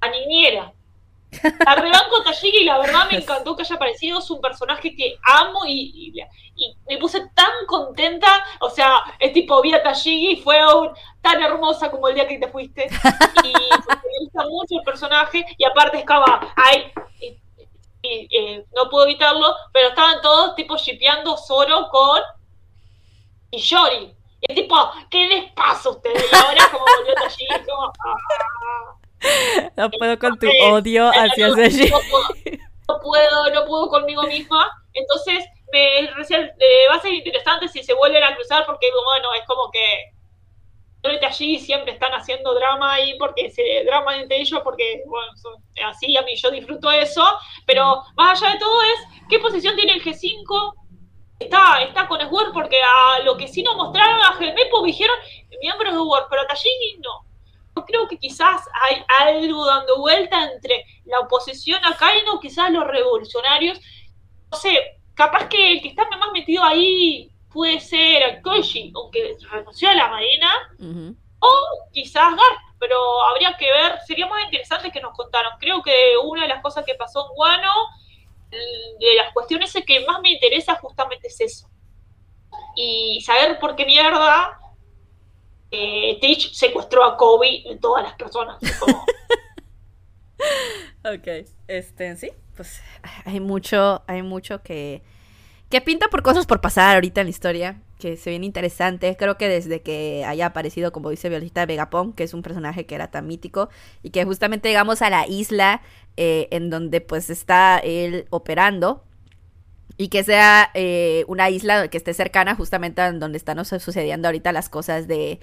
a niñera. <laughs> A rebanco y la verdad me encantó que haya aparecido. Es un personaje que amo y, y, me puse tan contenta. O sea, es tipo, vi a Tashigi y fue tan hermosa como el día que te fuiste. Y me gusta mucho el personaje. Y aparte estaba, ay, eh, no puedo evitarlo, pero estaban todos tipo shipeando Zoro con Ishori. Y es tipo, ¿qué les pasa a ustedes? Y ahora como volvió Tashigi, como... Ah. <laughs> No puedo con tu odio hacia no, No puedo, no puedo conmigo misma. Entonces, me eh, va a ser interesante si se vuelven a cruzar, porque bueno, es como que allí siempre están haciendo drama ahí porque se drama entre ellos porque bueno así a mí yo disfruto eso. Pero más allá de todo es qué posición tiene el G5 está está con Sword porque a lo que sí nos mostraron a Gelmepo dijeron miembros de Word pero a Tashigi no creo que quizás hay algo dando vuelta entre la oposición a Kaino, quizás los revolucionarios. No sé, capaz que el que está más metido ahí puede ser Koji, aunque renunció a la Marina, o quizás Garp, pero habría que ver, sería más interesante que nos contaran. Creo que una de las cosas que pasó en Guano, de las cuestiones que más me interesa justamente es eso. Y saber por qué mierda eh, secuestró a Kobe y todas las personas. <laughs> ok, este, sí, pues hay mucho, hay mucho que, que pinta por cosas por pasar ahorita en la historia, que se viene interesante. Creo que desde que haya aparecido, como dice Violeta Vegapón, que es un personaje que era tan mítico, y que justamente llegamos a la isla eh, en donde pues está él operando, y que sea eh, una isla que esté cercana justamente a donde están sucediendo ahorita las cosas de,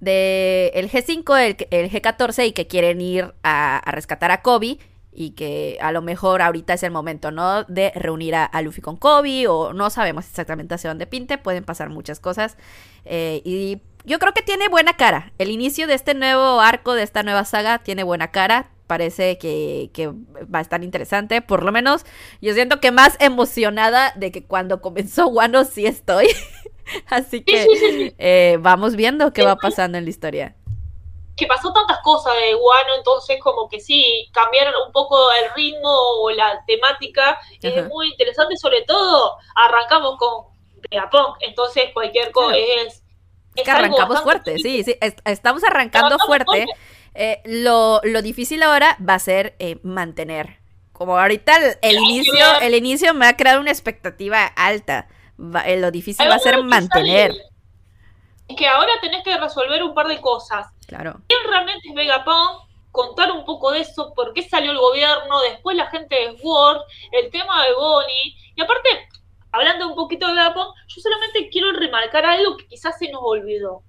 de el G5, el, el, G14 y que quieren ir a, rescatar a Kobe y que a lo mejor ahorita es el momento, ¿no? De reunir a, Luffy con Kobe o no sabemos exactamente hacia dónde pinte, pueden pasar muchas cosas eh, y yo creo que tiene buena cara. El inicio de este nuevo arco, de esta nueva saga, tiene buena cara parece que, va a estar interesante. Por lo menos yo siento que más emocionada de que cuando comenzó Wano sí estoy. <laughs> Así que eh, vamos viendo qué va pasando en la historia. Que pasó tantas cosas de Wano, entonces como que sí, cambiaron un poco el ritmo o la temática. Es muy interesante, sobre todo arrancamos con Japón, entonces cualquier cosa es... Es que arrancamos fuerte, sí, sí, estamos arrancando fuerte. Eh, lo, difícil ahora va a ser eh, mantener. Como ahorita el, inicio, el inicio me ha creado una expectativa alta. Eh, lo difícil va a ser mantener. Es que ahora tenés que resolver un par de cosas. Claro. ¿Quién realmente es Vegapunk? Contar un poco de eso, por qué salió el gobierno, después la gente de Word, el tema de Bonnie. Y aparte, hablando un poquito de Vegapunk, yo solamente quiero remarcar algo que quizás se nos olvidó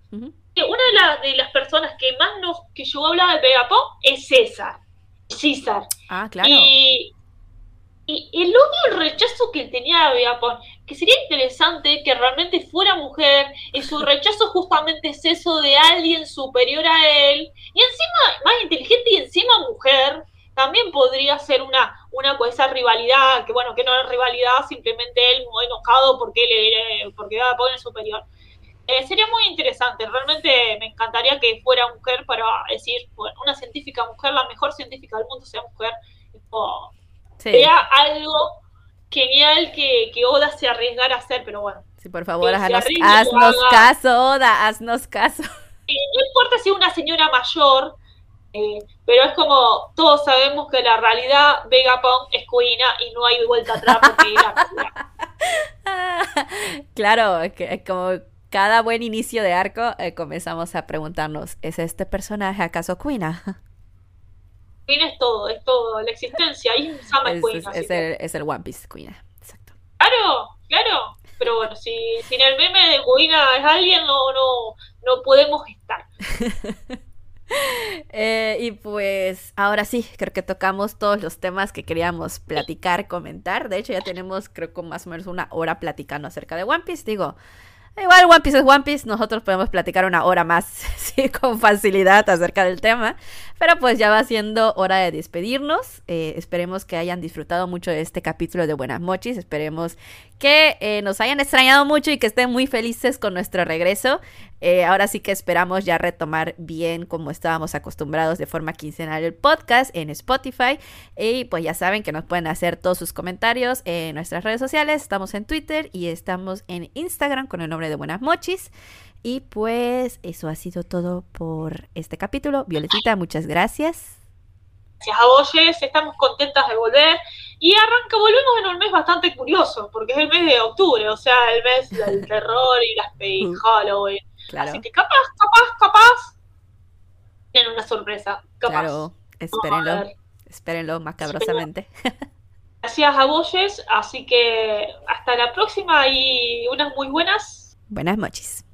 una de, las personas que más nos que yo hablaba de Vegapunk es César. César. Ah, claro. Y, el odio el rechazo que tenía a Vegapunk, que sería interesante que realmente fuera mujer, y su <laughs> rechazo justamente es eso de alguien superior a él, y encima más inteligente y encima mujer, también podría ser una, una esa rivalidad, que bueno, que no es rivalidad, simplemente él muy enojado porque él porque Vegapunk es superior. Eh, sería muy interesante, realmente me encantaría que fuera mujer para decir, bueno, una científica mujer, la mejor científica del mundo sea mujer. Sería algo genial que, que, Oda se arriesgara a hacer, pero bueno. Sí, por favor, haznos, caso, Oda, haznos caso. No importa si es una señora mayor, eh, pero es como todos sabemos que la realidad Vegapunk es Cuina y no hay vuelta atrás porque es la <laughs> claro, es que como cada buen inicio de arco eh, comenzamos a preguntarnos, ¿es este personaje acaso Quina? <laughs> Quina es todo, es todo, la existencia, ahí es, es, el, es el One Piece Quina, exacto. Claro, claro, pero bueno, si sin el meme de Quina es alguien, no, no, no podemos estar. <laughs> Eh, y pues ahora sí, creo que tocamos todos los temas que queríamos platicar, comentar. De hecho, ya tenemos, creo que más o menos una hora platicando acerca de One Piece. Digo, igual One Piece es One Piece, nosotros podemos platicar una hora más, <laughs> sí, con facilidad acerca del tema. Pero pues ya va siendo hora de despedirnos. Eh, esperemos que hayan disfrutado mucho de este capítulo de Buenas Mochis. Esperemos que eh, nos hayan extrañado mucho y que estén muy felices con nuestro regreso. Eh, ahora sí que esperamos ya retomar bien como estábamos acostumbrados de forma quincenal el podcast en Spotify. Y pues ya saben que nos pueden hacer todos sus comentarios en nuestras redes sociales. Estamos en Twitter y estamos en Instagram con el nombre de Buenas Mochis. Y pues eso ha sido todo por este capítulo. Violetita, muchas gracias. Gracias a vos, Estamos contentas de volver. Y arranca, volvemos en un mes bastante curioso, porque es el mes de octubre, o sea, el mes del <laughs> terror y las y Halloween. Así que capaz, capaz, capaz, tienen una sorpresa. Capaz. Claro, espérenlo. Espérenlo macabrosamente. Gracias a vos, así que hasta la próxima y unas muy buenas. Buenas noches.